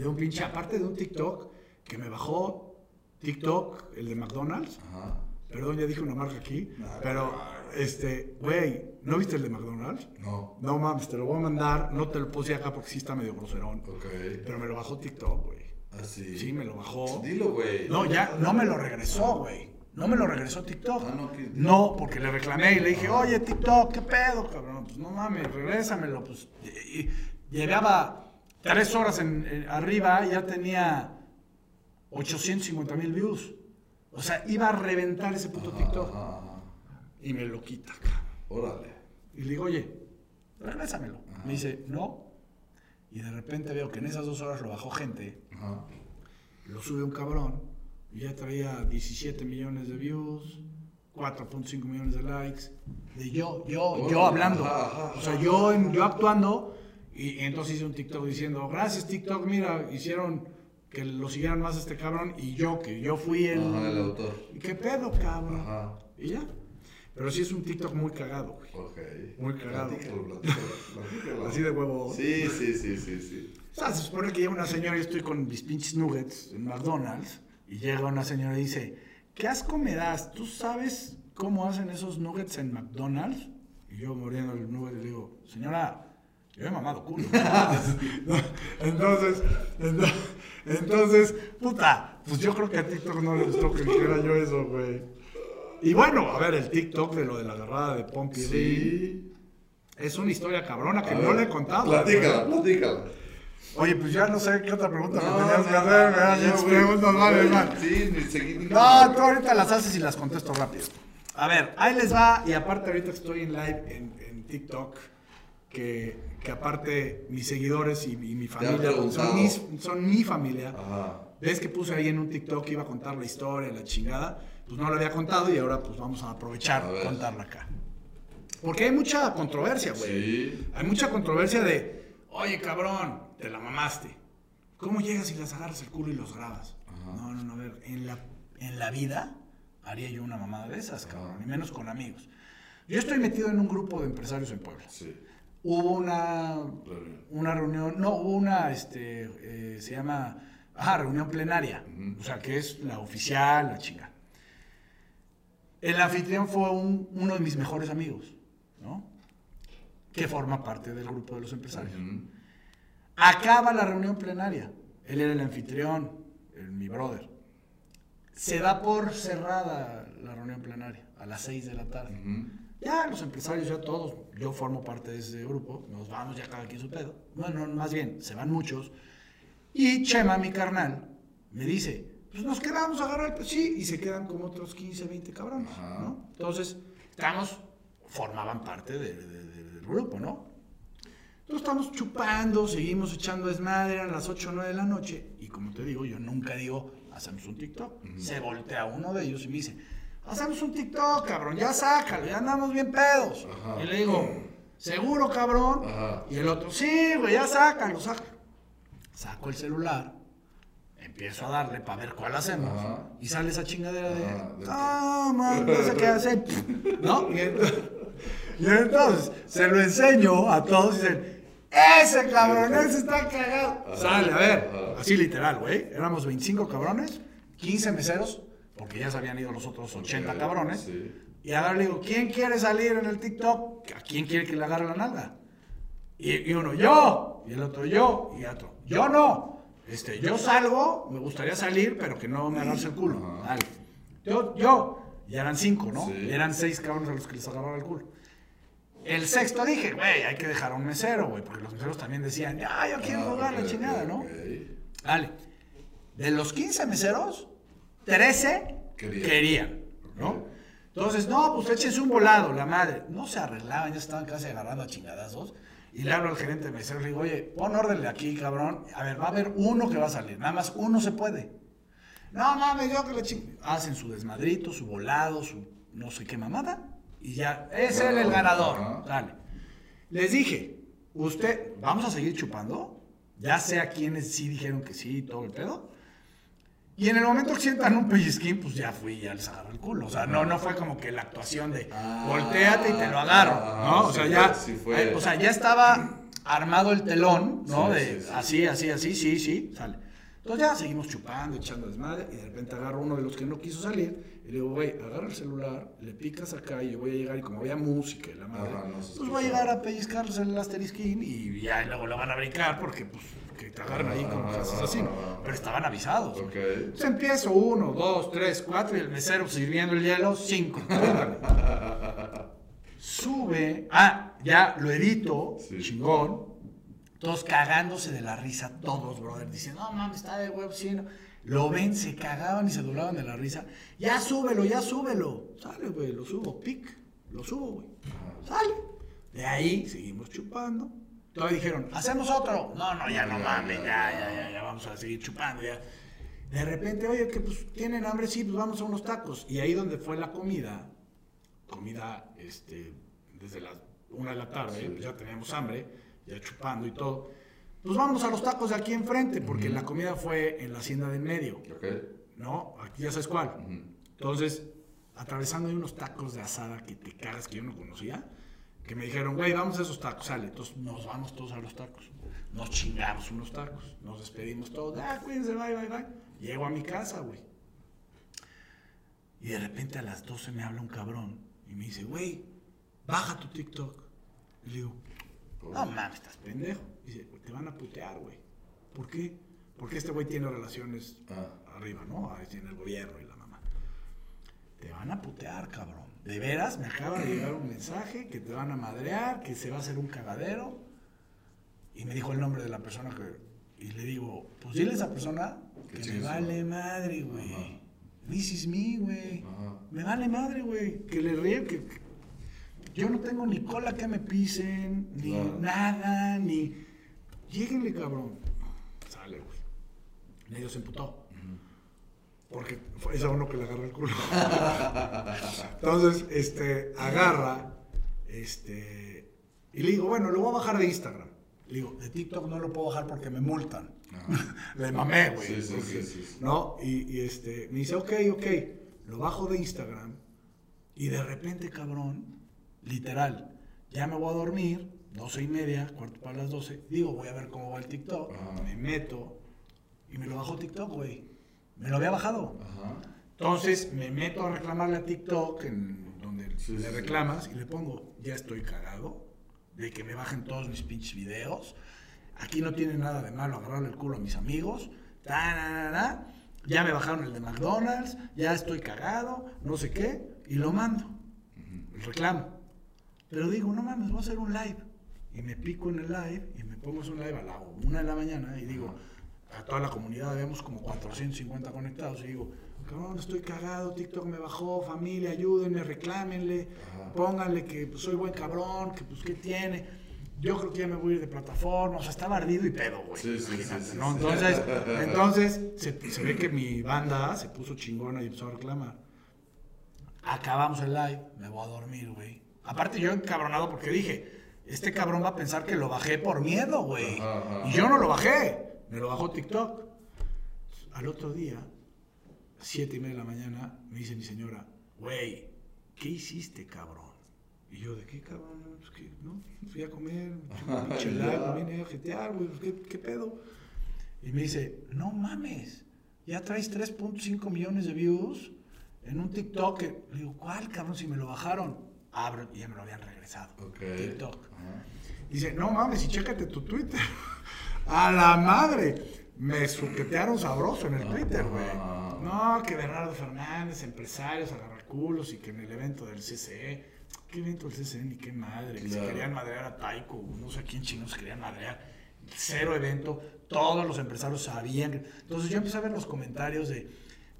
De un pinche, aparte de un TikTok que me bajó TikTok, el de McDonald's. Ajá. Perdón, ya dije una marca aquí. Pero, este, güey, ¿no viste el de McDonald's? No. No mames, te lo voy a mandar. No te lo puse acá porque sí está medio groserón. Ok. Pero me lo bajó TikTok, güey. Así. Sí, me lo bajó. Dilo, güey. No, ya, no me lo regresó, güey. No me lo regresó TikTok. Ah, no, ¿qué? No, porque le reclamé y le dije, oye, TikTok, ¿qué pedo, cabrón? Pues no mames, regrésamelo. Pues y- y llevaba tres horas en, en- arriba ya tenía 850 mil views. O sea, iba a reventar ese puto TikTok. Ajá, ajá. Y me lo quita, cabrón. Órale. Y le digo, oye, regrésamelo. Me dice, no. Y de repente veo que en esas dos horas lo bajó gente, Ajá. lo sube un cabrón, y ya traía 17 millones de views, 4.5 millones de likes, de yo, yo, yo hablando. ajá, ajá, O sea, yo, yo actuando, y entonces hice un TikTok diciendo, gracias TikTok, mira, hicieron que lo siguieran más a este cabrón, y yo, que yo fui el... Ajá, el autor. ¿Y qué pedo, cabrón? Ajá. Y ya. Pero sí es un TikTok muy cagado, güey. Ok. Muy cagado. Platícalo, platícalo, platícalo. Así de huevo. Sí, sí, sí, sí, sí. O sea, se supone que llega una señora y estoy con mis pinches nuggets en McDonald's y llega una señora y dice, ¿qué asco me das? ¿Tú sabes cómo hacen esos nuggets en McDonald's? Y yo muriendo el nugget le digo, señora, yo he mamado culo. No, entonces, entonces, entonces, puta, pues yo creo que a TikTok no le gustó que dijera yo eso, güey. Y bueno, a ver, el TikTok de lo de la agarrada de Pompi Sí. es una historia cabrona que A no ver, le he contado. Platícala, platícala. Oye, pues ya no sé qué otra pregunta No, me tenías que no, hacer, ¿verdad? no, Ya güey. preguntas vale, man. Sí, ni seguí ni No, tú ahorita las haces y las contesto rápido. A ver, ahí les va, y aparte ahorita estoy en live en, en TikTok, que, que aparte mis seguidores y, y mi familia son, mis- son mi familia. Ajá. Ves que puse ahí en un TikTok que iba a contar la historia, la chingada, pues no lo había contado y ahora pues vamos a aprovechar A contarla acá. Porque hay mucha controversia, güey. Sí. Hay mucha controversia de, oye cabrón, te la mamaste. ¿Cómo llegas y las agarras el culo y los grabas? Ajá. No, no, no, a ver, en la, en la vida haría yo una mamada de esas, cabrón, Ajá. y menos con amigos. Yo estoy metido en un grupo de empresarios en Puebla. Sí. Hubo una, Reunión. una reunión, no, hubo una, este, eh, se llama, ajá, reunión plenaria, o sea, que es la oficial, la chinga. El anfitrión fue un- uno de mis mejores amigos, ¿no? Que forma parte del grupo de los empresarios. Acaba la reunión plenaria. Él era el anfitrión, el- mi brother. Se da por cerrada la reunión plenaria a las 6 de la tarde. Ya los empresarios, ya todos, yo formo parte de ese grupo, nos vamos ya cada quien su pedo. Bueno, más bien, se van muchos. Y Chema, mi carnal, me dice, pues nos quedamos a agarrar, pues sí, y se quedan como otros 15, 20 cabrones, Ajá. ¿no? Entonces, estamos, formaban parte de- de- de- del grupo, ¿no? Entonces estamos chupando, seguimos echando desmadre, eran las 8 o 9 de la noche, y como te digo, yo nunca digo, hacemos un TikTok. Se voltea uno de ellos y me dice, hacemos un TikTok, cabrón, ya sácalo, ya andamos bien pedos. Ajá. Y le digo, ¿seguro, cabrón? Ajá. Y el otro, sí, güey, ya sácalo, sácalo. Saco el celular, empiezo a darle para ver cuál hacemos, Ajá. y sale esa chingadera de, ah, man, no sé qué hacer, ¿no? Y entonces, y entonces se lo enseño a todos y dicen, ese cabrón, ese está cagado. Sale, a ver, así literal, güey. Éramos 25 cabrones, 15 meseros, porque ya se habían ido los otros 80 Ok, cabrones. Sí. Y ahora le digo, ¿quién quiere salir en el TikTok? ¿A quién quiere que le agarre la nalga? Y, y uno, yo. Y el otro, yo. Y otro, yo no. Este, yo salgo, me gustaría salir, pero que no me agarre el culo. Dale. Yo, yo. Y eran cinco, ¿no? Sí. Eran seis cabrones a los que les agarraba el culo. El sexto dije, güey, hay que dejar a un mesero, güey, porque los meseros también decían, ya, yo quiero Ah, jugar la chingada, ¿no? Dale. De los 15 meseros, 13 Querían. querían, ¿no? Entonces, no, pues échense un volado, la madre. No se arreglaban, ya estaban casi agarrando a chingadazos. Y le hablo al gerente de mesero, le digo, oye, pon orden de aquí, cabrón. A ver, va a haber uno que va a salir, nada más uno se puede. No mames, yo que le ching... Hacen su desmadrito, su volado, su no sé qué mamada. Y ya, es él el ganador. Dale. Les dije, usted, ¿vamos a seguir chupando? Ya sé a quienes sí dijeron que sí, todo el pedo. Y en el momento que sientan un pellizquín, pues ya fui ya les agarró el culo. O sea, no, no fue como que la actuación de Ah, volteate y te lo agarro. ¿no? O sea, ya. eh, o sea, ya estaba armado el telón, ¿no? De sí, sí. así, así, así, sí, sí, sale. Entonces ya seguimos chupando, echando desmadre, y de repente agarro uno de los que no quiso salir, y le digo, güey, agarra el celular, le picas acá, y yo voy a llegar, y como había música y la madre, Ajá, no se pues voy a llegar a pellizcarles el asterisquín, y ya luego lo van a brincar, porque pues que te agarran ahí como Ajá, cosas así, ¿no? ajá. Pero estaban avisados. Entonces empiezo uno, dos, tres, cuatro, y el mesero sirviendo el hielo, cinco. Sube, ah, ya lo edito, Sí. chingón. Todos cagándose de la risa, todos, brother, diciendo, no mames, está de huevo, sí, no. Lo ven, se cagaban y se doblaban de la risa. Ya súbelo, ya súbelo. Sale, güey, lo subo, pic, lo subo, güey. Sale. De ahí seguimos chupando. Todavía dijeron, hacemos otro. No, no, ya no mames, ya, ya, ya, ya, vamos a seguir chupando, ya. De repente, oye, que pues tienen hambre, sí, pues vamos a unos tacos. Y ahí donde fue la comida, comida, este, desde las una de la tarde, pues ya teníamos hambre, ya chupando y todo. Pues vámonos a los tacos de aquí enfrente, porque la comida fue en la hacienda de en medio. Ok. ¿No? Aquí ya sabes cuál. Entonces, atravesando hay unos tacos de asada que te cagas que yo no conocía, que me dijeron, güey, vamos a esos tacos, sale. Entonces nos vamos todos a los tacos. Nos chingamos unos tacos, nos despedimos todos, ah, cuídense, bye, bye, bye. Llego a mi casa, güey. Y de repente a las 12 me habla un cabrón y me dice, güey, baja tu TikTok. Y le digo, no mames, estás pendejo. Dice, te van a putear, güey. ¿Por qué? Porque este güey tiene relaciones Ah. arriba, ¿no? Ahí en el gobierno y la mamá. Te van a putear, cabrón. De veras, me acaba de llegar un mensaje que te van a madrear, que se va a hacer un cagadero. Y me dijo el nombre de la persona que. Y le digo, pues dile a esa persona que me vale madre, güey. This is me, güey. Me vale madre, güey. Que le ríe, que. que- Yo no tengo ni cola que me pisen, ni Claro. nada, ni. Lléguenle, cabrón. Sale, güey. Medio se emputó. Porque fue esa uno que le agarra el culo. Entonces, este, agarra, este, y le digo, bueno, lo voy a bajar de Instagram. Le digo, de TikTok no lo puedo bajar porque me multan. le mamé, güey. Sí, sí, sí, sí, sí. ¿No? Y, y, este, me dice, ok, ok, lo bajo de Instagram. Y de repente, cabrón, literal, ya me voy a dormir, doce y media, cuarto para las doce. Digo, voy a ver cómo va el TikTok. Ajá. Me meto y me lo bajo TikTok, güey. Me lo había bajado. Ajá. Entonces me meto a reclamarle a TikTok, en donde Sí, le sí. reclamas, y le pongo, ya estoy cagado de que me bajen todos mis pinches videos. Aquí no tiene nada de malo agarrarle el culo a mis amigos. Ta, na, na, na. Ya me bajaron el de McDonald's, ya estoy cagado, no sé qué, y lo mando. El reclamo. Pero digo, no mames, voy a hacer un live. Y me pico en el live y me pongo un live a la una de la mañana y digo, a toda la comunidad vemos como 450 conectados y digo, cabrón, estoy cagado, TikTok me bajó, familia, ayúdenme, reclámenle, Ajá. pónganle que pues, soy buen cabrón, que pues qué tiene. Yo creo que ya me voy a ir de plataforma, o sea, estaba ardido y pedo, güey. Sí, sí, sí, ¿no? Entonces, entonces se, se ve que mi banda se puso chingona y empezó a reclamar. Acabamos el live, me voy a dormir, güey. Aparte yo encabronado porque dije, este cabrón va a pensar que lo bajé por miedo, güey. Y yo no lo bajé, me lo bajó TikTok. Al otro día, siete y media de la mañana, me dice mi señora, güey, ¿qué hiciste, cabrón? Y yo, ¿de qué, cabrón? Pues que, ¿no? Fui a comer, me vine a jetear, güey, ¿qué, ¿qué pedo? Y me dice, no mames, ya traes 3.5 millones de views en un TikTok. que-". Le digo, ¿cuál, cabrón? Si me lo bajaron. Abro y ya me lo habían regresado. Ok. TikTok. Ajá. Dice, no mames, y chécate tu Twitter. A la madre. Me suquetearon sabroso en el Twitter, güey. No, que Bernardo Fernández, empresarios, agarrar culos y que en el evento del CCE. ¿Qué evento del CCE? Ni qué madre. Que se Claro. querían madrear a Taiko, no sé quién chinos querían madrear. Cero evento. Todos los empresarios sabían. que- Entonces yo empecé a ver los comentarios de.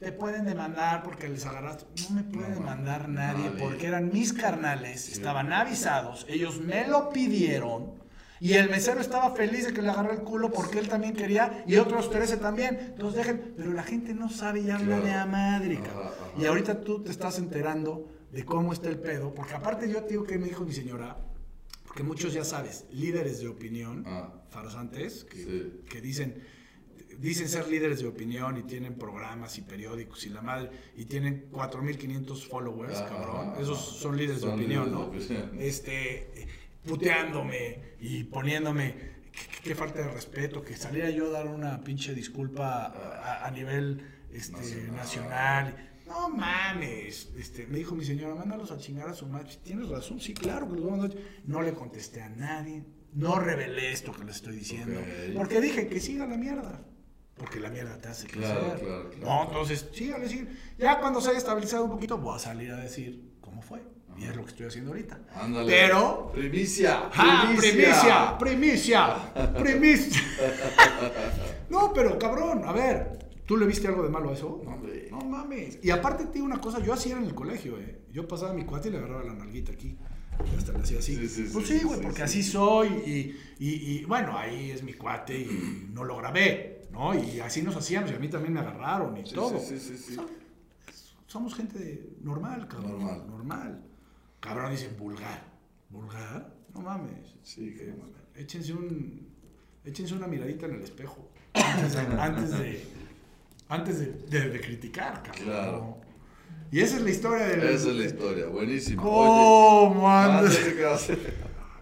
Te pueden demandar porque les agarraste. No me puede No, demandar nadie. porque eran mis carnales, estaban avisados, ellos me lo pidieron y el mesero estaba feliz de que le agarrara el culo porque él también quería y otros 13 también. Entonces dejen, pero la gente no sabe y habla Claro. de a madre, Ajá, cabrón. ajá. Y ahorita tú te estás enterando de cómo está el pedo, porque aparte yo te digo que me dijo mi señora, porque muchos ya sabes, líderes de opinión, Ah. farsantes, que, Sí. que dicen dicen ser líderes de opinión y tienen programas y periódicos y la madre y tienen 4500 followers, Ajá, cabrón. Esos son líderes de opinión, líderes de ¿no? opinión. Este puteándome y poniéndome qué, falta de respeto, que saliera yo a dar una pinche disculpa a, a nivel este, Nacional. nacional. No mames, este, me dijo mi señora, mándalos a chingar a su madre. Tienes razón, sí, claro que los voy a mandar. No le contesté a nadie, no revelé esto que les estoy diciendo, porque dije que siga la mierda. Porque la mierda te hace crecer. Claro, claro, claro. No, entonces, sígale, sígale. Ya cuando se haya estabilizado un poquito, voy a salir a decir cómo fue. Y es lo que estoy haciendo ahorita. Ándale. Pero. Primicia. ¡Ah, primicia! ¡Primicia! ¡Primicia! no, pero cabrón, a ver. ¿Tú le viste algo de malo a eso? No, hombre. No mames. Y aparte, te digo una cosa, yo hacía en el colegio, ¿eh? Yo pasaba a mi cuate y le agarraba la nalguita aquí. Y hasta le hacía así. Sí, sí, pues sí, güey, sí, porque sí. así soy. Y, y, y, bueno, ahí es mi cuate y no lo grabé, ¿no? Y así nos hacíamos y a mí también me agarraron y todo. sí, sí, sí, Somos gente normal, cabrón. Normal. Normal. Cabrón, dicen vulgar. ¿Vulgar? No mames. Sí, que- Échense un. Échense una miradita en el espejo. Antes de. antes de, antes de, de- de criticar, cabrón. Claro. Y esa es la historia del. Esa es la historia, buenísima. ¿Cómo andas?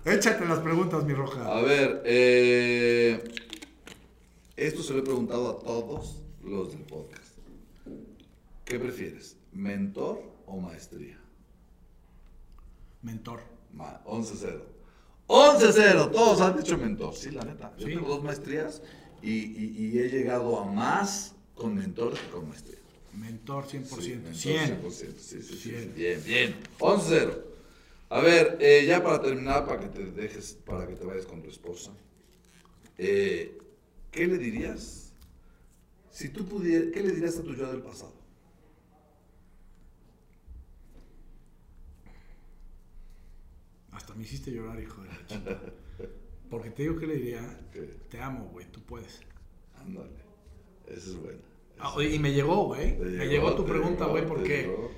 Échate las preguntas, mi roja. A ver, eh, esto se lo he preguntado a todos los del podcast. ¿Qué prefieres, mentor o maestría? Mentor. Ma- 11-0. 11-0, todos han dicho mentor, sí, la neta. Yo Sí. tengo dos maestrías y, y- y he llegado a más con mentor que con maestría. Mentor 100%. Sí, mentor 100. 100%, sí, sí, sí, sí. 100. Bien, bien. 11-0. A ver, eh, ya para terminar, para que te dejes, para que te vayas con tu esposa. eh, ¿Qué le dirías? Si tú pudieras, ¿qué le dirías a tu yo del pasado? Hasta me hiciste llorar, hijo de la chica. Porque te digo que le diría, te amo, güey, tú puedes. Ándale. Esa es buena. Ah, y me llegó, güey. Me llegó tu pregunta, güey, te ¿por qué? llegó.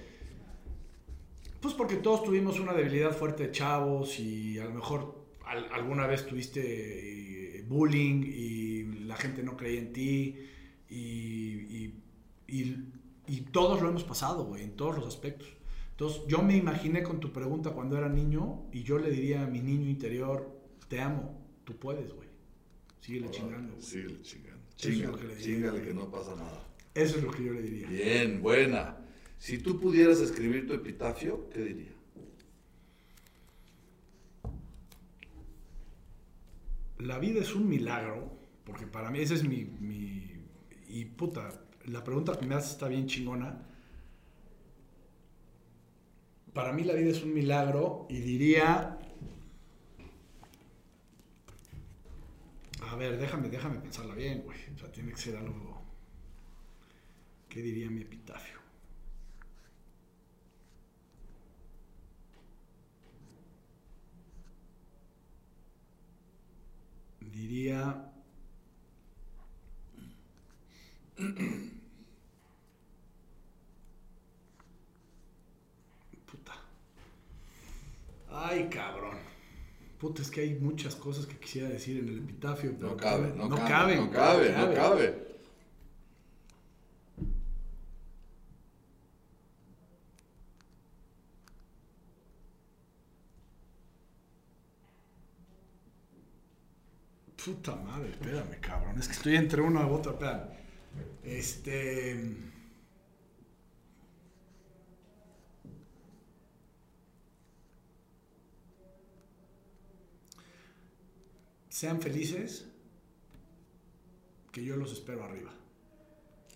Pues porque todos tuvimos una debilidad fuerte de chavos y a lo mejor al- alguna vez tuviste eh, bullying y la gente no creía en ti y, y- y- y todos lo hemos pasado, güey, en todos los aspectos. Entonces yo me imaginé con tu pregunta cuando era niño y yo le diría a mi niño interior, te amo, tú puedes, güey. Síguele chingando. güey. Síguele chingando. Eso es lo que Chingale, le diría. que no pasa nada. Eso es lo que yo le diría. Bien, buena. Si tú pudieras escribir tu epitafio, ¿qué diría? La vida es un milagro, porque para mí ese es mi, mi- Y puta, la pregunta que me haces está bien chingona. Para mí la vida es un milagro y diría... A ver, déjame, déjame pensarla bien, güey. O sea, tiene que ser algo... ¿Qué diría mi epitafio? Diría... Puta. Ay, cabrón. Puta, es que hay muchas cosas que quisiera decir en el epitafio. pero No cabe, no, cabe, no cabe, no cabe. Puta madre, espérame, cabrón. Es que estoy entre una u otra, espérame. Este. Sean felices, que yo los espero arriba.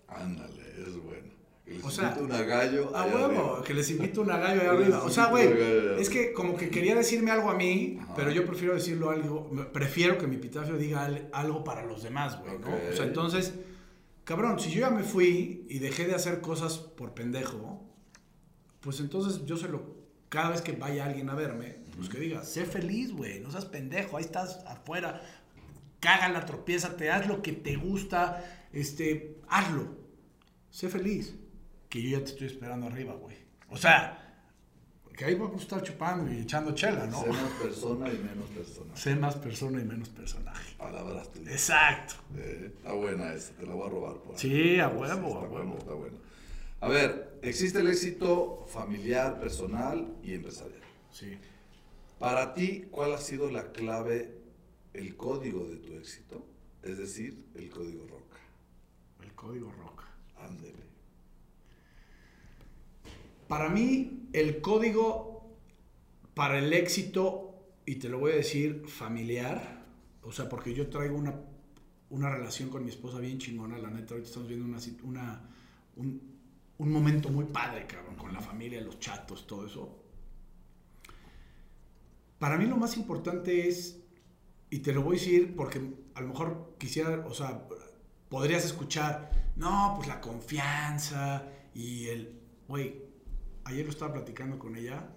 Ándale, es bueno. Que les O sea, invito una gallo. A allá huevo, arriba. que les invito una gallo ahí Que les arriba. O sea, güey, allá es que como que quería decirme algo a mí, Ajá. pero yo prefiero decirlo algo, prefiero que mi epitafio diga al- algo para los demás, güey, ¿no? Ok. O sea, entonces, cabrón, si yo ya me fui y dejé de hacer cosas por pendejo, pues entonces yo se lo, cada vez que vaya alguien a verme, pues que diga, sé feliz, güey, no seas pendejo, ahí estás afuera, cágala, tropiézate, haz lo que te gusta, este, hazlo, sé feliz, que yo ya te estoy esperando arriba, güey. O sea, que ahí vamos a estar chupando y echando chela, ¿no? Sé más persona y menos persona. Sé más persona y menos personaje. Palabras tuyas. Exacto. Eh, está buena esa, te la voy a robar por. Sí, a huevo, está a buena, huevo. está buena. A ver, existe el éxito familiar, personal y empresarial. Sí. Para ti, ¿cuál ha sido la clave, el código de tu éxito? Es decir, el código roca. El código roca. Ándele. Para mí, el código para el éxito, y te lo voy a decir, familiar, o sea, porque yo traigo una, una relación con mi esposa bien chingona, la neta, ahorita estamos viendo una, una, un, un momento muy padre, cabrón, con la familia, los chatos, todo eso. Para mí lo más importante es, y te lo voy a decir porque a lo mejor quisiera, o sea, podrías escuchar, no, pues la confianza y el, güey, ayer lo estaba platicando con ella,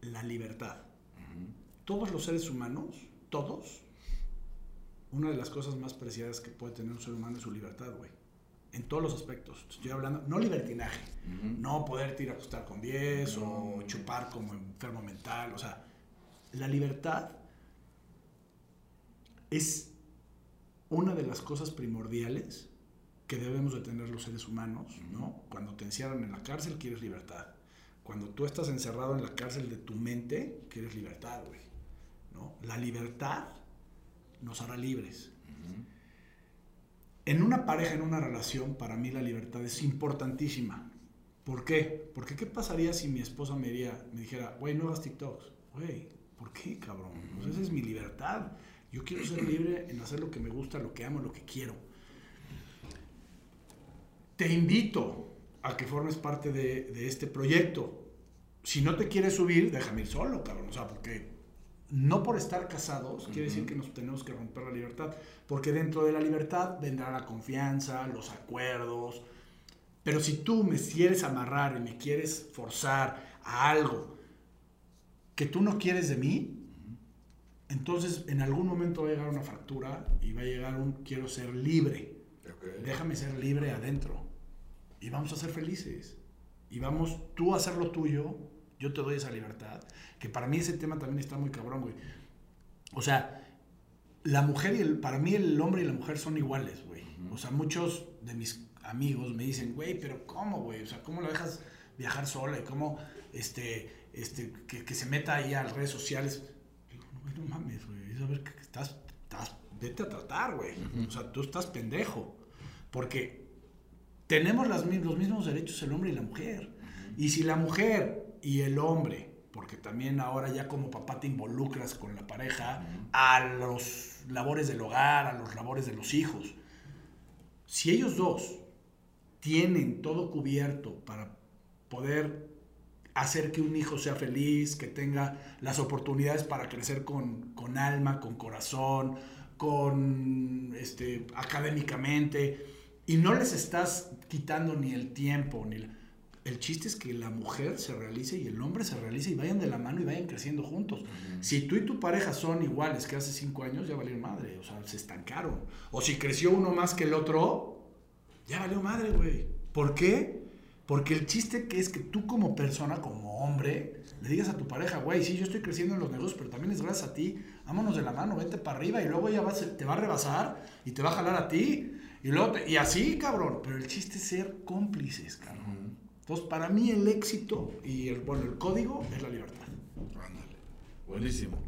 la libertad. Todos los seres humanos, todos, una de las cosas más preciadas que puede tener un ser humano es su libertad, güey. En todos los aspectos. Estoy hablando, no libertinaje, no poder ir a acostar con 10 o chupar como enfermo mental, o sea, la libertad es una de las cosas primordiales que debemos de tener los seres humanos, ¿no? Cuando te encierran en la cárcel quieres libertad. Cuando tú estás encerrado en la cárcel de tu mente, quieres libertad, güey. ¿no? La libertad nos hará libres. En una pareja, en una relación, para mí la libertad es importantísima. ¿Por qué? Porque ¿qué pasaría si mi esposa me, me dijera, güey, no hagas TikToks? Güey, ¿por qué, cabrón? Pues esa es mi libertad. Yo quiero ser libre en hacer lo que me gusta, lo que amo, lo que quiero. Te invito a que formes parte de, de este proyecto. Si no te quieres subir, déjame ir solo, cabrón. O sea, porque no por estar casados quiere decir que nos tenemos que romper la libertad, porque dentro de la libertad vendrá la confianza, los acuerdos. Pero si tú me quieres amarrar y me quieres forzar a algo que tú no quieres de mí, entonces en algún momento va a llegar una fractura y va a llegar un quiero ser libre. Déjame ser libre adentro. Y vamos a ser felices. Y vamos tú a hacer lo tuyo, yo te doy esa libertad. Que para mí ese tema también está muy cabrón, güey. O sea, la mujer y el, para mí el hombre y la mujer son iguales, güey. O sea, muchos de mis amigos me dicen, güey, pero ¿cómo, güey? O sea, ¿cómo lo dejas viajar sola? ¿Y cómo, este, este, que, que se meta ahí a las redes sociales? no mames, güey. Es a ver, que estás, estás, vete a tratar, güey. O sea, tú estás pendejo. Porque tenemos las, los mismos derechos el hombre y la mujer. Y si la mujer y el hombre, porque también ahora ya como papá te involucras con la pareja, a los labores del hogar, a los labores de los hijos. Si ellos dos tienen todo cubierto para poder hacer que un hijo sea feliz, que tenga las oportunidades para crecer con, alma, con corazón, con este, académicamente, y no les estás quitando ni el tiempo, ni el chiste es que la mujer se realice y el hombre se realice y vayan de la mano y vayan creciendo juntos. Si tú y tu pareja son iguales que hace cinco años, ya valió madre, o sea, se estancaron. O si creció uno más que el otro, ya valió madre, güey. ¿Por qué? Porque el chiste que es que tú como persona, como hombre, le digas a tu pareja, güey, sí, yo estoy creciendo en los negocios, pero también es gracias a ti, vámonos de la mano, vete para arriba y luego ella va, te va a rebasar y te va a jalar a ti. Y, luego y así, cabrón. Pero el chiste es ser cómplices, cabrón. Entonces, para mí el éxito y el, bueno, el código es la libertad. Ándale. Buenísimo.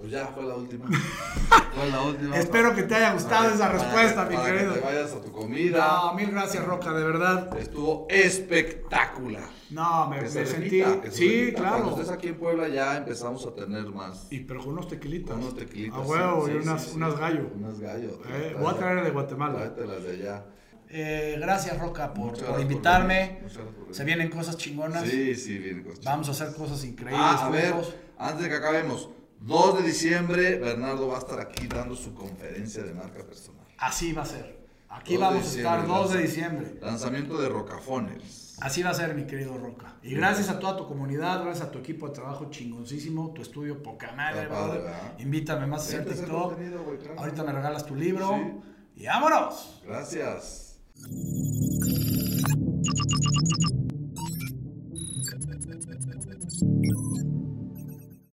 Pues ya fue la última. fue la última. Espero que te haya gustado esa respuesta, mi querido. Que te vayas a tu comida. No, mil gracias, Roca, de verdad. Estuvo espectacular. No, me, sentí. sí, claro. Cuando estés aquí en Puebla ya empezamos a tener más. Y pero con unos tequilitas. Con unos tequilitas. A huevo, y unas, unas gallo. Unas gallo. Eh, voy a traer de Guatemala. las de allá. Eh, gracias, Roca, por, por invitarme. Por Se vienen cosas chingonas. Sí, sí, vienen cosas Vamos a hacer cosas increíbles. Ah, a ver, antes de que acabemos. 2 de diciembre, Bernardo va a estar aquí dando su conferencia de marca personal. Así va a ser. Aquí vamos a estar 2 de diciembre. Lanzamiento de Rocafones. Así va a ser, mi querido Roca. Y gracias a toda tu comunidad, gracias a tu equipo de trabajo chingoncísimo, tu estudio poca madre, Invítame más a hacer TikTok. Ahorita me regalas tu libro. Y vámonos. Gracias.